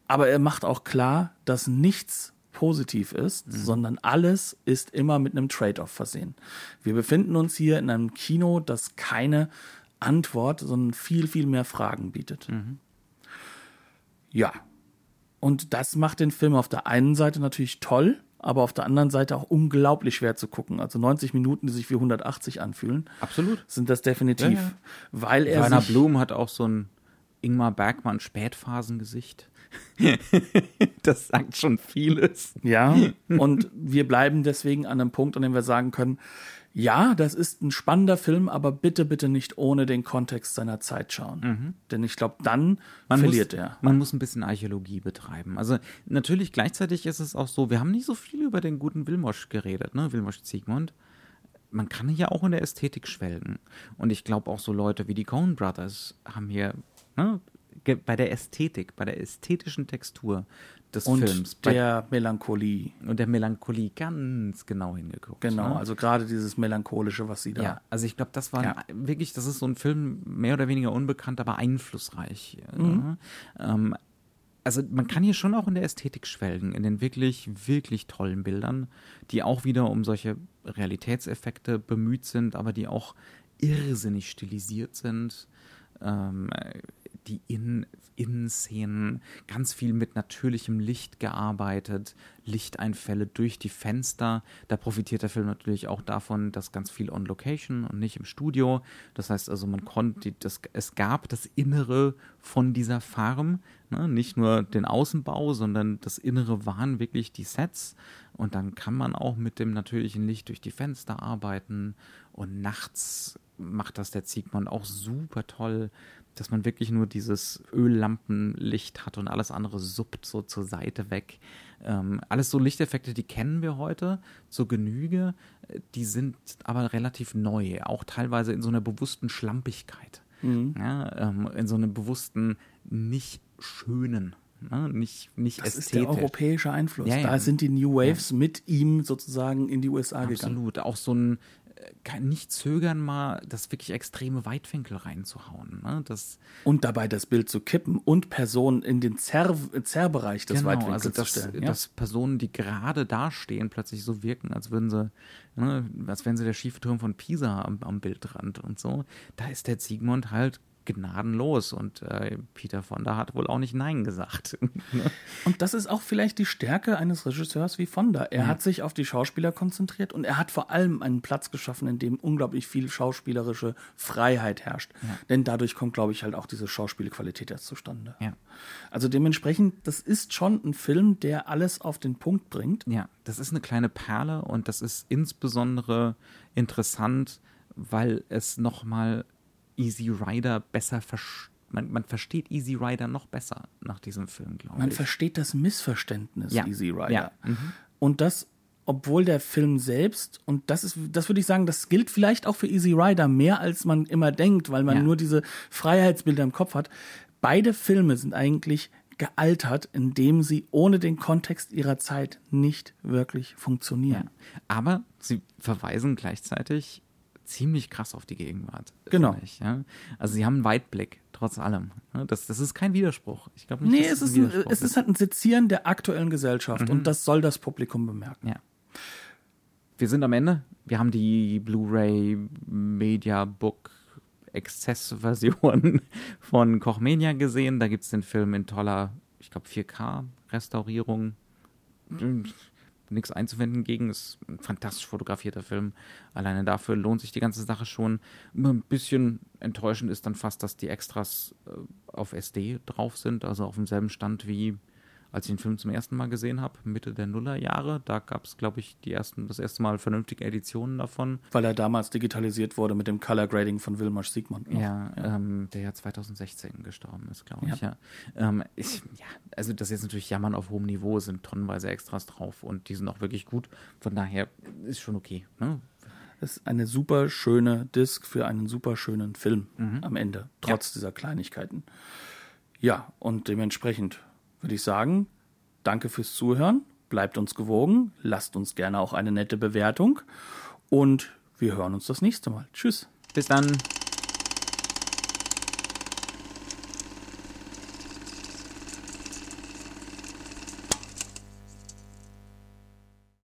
[SPEAKER 1] Aber er macht auch klar, dass nichts positiv ist, mhm. sondern alles ist immer mit einem Trade-off versehen. Wir befinden uns hier in einem Kino, das keine Antwort, sondern viel, viel mehr Fragen bietet. Mhm. Ja. Und das macht den Film auf der einen Seite natürlich toll, aber auf der anderen Seite auch unglaublich schwer zu gucken. Also 90 Minuten, die sich wie 180 anfühlen.
[SPEAKER 2] Absolut.
[SPEAKER 1] Sind das definitiv. Ja, ja. Weil er
[SPEAKER 2] Rainer Blum hat auch so ein Ingmar Bergmann Spätphasengesicht. [LAUGHS] das sagt schon vieles.
[SPEAKER 1] Ja, und wir bleiben deswegen an einem Punkt, an dem wir sagen können, ja, das ist ein spannender Film, aber bitte, bitte nicht ohne den Kontext seiner Zeit schauen. Mhm. Denn ich glaube, dann man verliert
[SPEAKER 2] muss,
[SPEAKER 1] er.
[SPEAKER 2] Man muss ein bisschen Archäologie betreiben. Also natürlich gleichzeitig ist es auch so, wir haben nicht so viel über den guten Wilmosch geredet, ne? Wilmosch Ziegmund. man kann hier auch in der Ästhetik schwelgen. Und ich glaube auch so Leute wie die Coen Brothers haben hier ne, bei der Ästhetik, bei der ästhetischen Textur des
[SPEAKER 1] und
[SPEAKER 2] Films
[SPEAKER 1] der Melancholie.
[SPEAKER 2] und der Melancholie ganz genau hingeguckt.
[SPEAKER 1] Genau,
[SPEAKER 2] ne?
[SPEAKER 1] also gerade dieses Melancholische, was sie da.
[SPEAKER 2] Ja, also ich glaube, das war
[SPEAKER 1] Ja.
[SPEAKER 2] wirklich, das ist so ein Film, mehr oder weniger unbekannt, aber einflussreich.
[SPEAKER 1] Mhm.
[SPEAKER 2] Ne? Ähm, also man kann hier schon auch in der Ästhetik schwelgen, in den wirklich, wirklich tollen Bildern, die auch wieder um solche Realitätseffekte bemüht sind, aber die auch irrsinnig stilisiert sind. Ähm, die In Innenszenen, ganz viel mit natürlichem Licht gearbeitet, Lichteinfälle durch die Fenster. Da profitiert der Film natürlich auch davon, dass ganz viel on Location und nicht im Studio. Das heißt also, man konnte, das, es gab das Innere von dieser Farm, ne? nicht nur den Außenbau, sondern das Innere waren wirklich die Sets. Und dann kann man auch mit dem natürlichen Licht durch die Fenster arbeiten. Und nachts macht das der Ziegmund auch super toll, dass man wirklich nur dieses Öllampenlicht hat und alles andere suppt so zur Seite weg. Ähm, alles so Lichteffekte, die kennen wir heute zur Genüge, die sind aber relativ neu, auch teilweise in so einer bewussten Schlampigkeit. Ja, ähm, in so einem bewussten, nicht schönen, ne? nicht, nicht
[SPEAKER 1] Das ist der
[SPEAKER 2] ästhetisch.
[SPEAKER 1] europäische Einfluss.
[SPEAKER 2] Ja, ja.
[SPEAKER 1] Da sind die New Waves mit ihm sozusagen in die USA gegangen.
[SPEAKER 2] Absolut. Auch so ein kein- nicht zögern, mal das wirklich extreme Weitwinkel reinzuhauen. Ne? Das,
[SPEAKER 1] Und dabei das Bild zu kippen und Personen in den Zerr Zerrbereich des Weitwinkels
[SPEAKER 2] also
[SPEAKER 1] zu
[SPEAKER 2] dass,
[SPEAKER 1] stellen. Ja?
[SPEAKER 2] dass Personen, die gerade dastehen, plötzlich so wirken, als würden sie, ne, als wären sie der schiefe Turm von Pisa am, am Bildrand und so. Da ist der Siegmund halt gnadenlos und äh, Peter Fonda hat wohl auch nicht Nein gesagt. [LAUGHS] Ne?
[SPEAKER 1] Und das ist auch vielleicht die Stärke eines Regisseurs wie Fonda. Er hat sich auf die Schauspieler konzentriert und er hat vor allem einen Platz geschaffen, in dem unglaublich viel schauspielerische Freiheit herrscht. Denn dadurch kommt, glaube ich, halt auch diese Schauspielqualität erst zustande.
[SPEAKER 2] Ja.
[SPEAKER 1] Also dementsprechend, das ist schon ein Film, der alles auf den Punkt bringt.
[SPEAKER 2] Ja, das ist eine kleine Perle und das ist insbesondere interessant, weil es nochmal Easy Rider besser versteht. Man, man versteht Easy Rider noch besser nach diesem Film, glaube
[SPEAKER 1] Man
[SPEAKER 2] ich.
[SPEAKER 1] versteht das Missverständnis
[SPEAKER 2] Ja.
[SPEAKER 1] Easy Rider.
[SPEAKER 2] Ja. Mhm.
[SPEAKER 1] Und das, obwohl der Film selbst, und das ist, das würde ich sagen, das gilt vielleicht auch für Easy Rider mehr als man immer denkt, weil man
[SPEAKER 2] Ja.
[SPEAKER 1] nur diese Freiheitsbilder im Kopf hat. Beide Filme sind eigentlich gealtert, indem sie ohne den Kontext ihrer Zeit nicht wirklich funktionieren.
[SPEAKER 2] Aber sie verweisen gleichzeitig ziemlich krass auf die Gegenwart.
[SPEAKER 1] Genau.
[SPEAKER 2] Ich, ja? Also sie haben einen Weitblick, trotz allem. ne? Das, das ist kein Widerspruch. Ich glaube nicht,
[SPEAKER 1] Nee, es ist, ein,
[SPEAKER 2] Widerspruch
[SPEAKER 1] es ist halt ein Sezieren der aktuellen Gesellschaft
[SPEAKER 2] Mhm.
[SPEAKER 1] und das soll das Publikum bemerken.
[SPEAKER 2] Ja. Wir sind am Ende. Wir haben die Blu-ray Media Book Exzess-Version [LAUGHS] von Kochmania gesehen. Da gibt es den Film in toller, ich glaube, 4K-Restaurierung. Nichts einzuwenden gegen. Ist ein fantastisch fotografierter Film. Alleine dafür lohnt sich die ganze Sache schon. Ein bisschen enttäuschend ist dann fast, dass die Extras äh, auf SD drauf sind, also auf demselben Stand wie als ich den Film zum ersten Mal gesehen habe, Mitte der Nullerjahre. Da gab es, glaube ich, die ersten, das erste Mal vernünftige Editionen davon.
[SPEAKER 1] Weil er damals digitalisiert wurde mit dem Color Grading von Wilmar Siegmund. noch.
[SPEAKER 2] Ja, Ähm, der ja 2016 gestorben ist, glaube ich. Ja. Ähm, ich, ja, also das ist jetzt natürlich Jammern auf hohem Niveau, sind tonnenweise Extras drauf und die sind auch wirklich gut. Von daher ist schon okay. Ne?
[SPEAKER 1] Das ist eine super schöne Disc für einen super schönen Film
[SPEAKER 2] Mhm.
[SPEAKER 1] am Ende, trotz dieser Kleinigkeiten. Ja, und dementsprechend würde ich sagen, danke fürs Zuhören, bleibt uns gewogen, lasst uns gerne auch eine nette Bewertung und wir hören uns das nächste Mal. Tschüss.
[SPEAKER 2] Bis dann.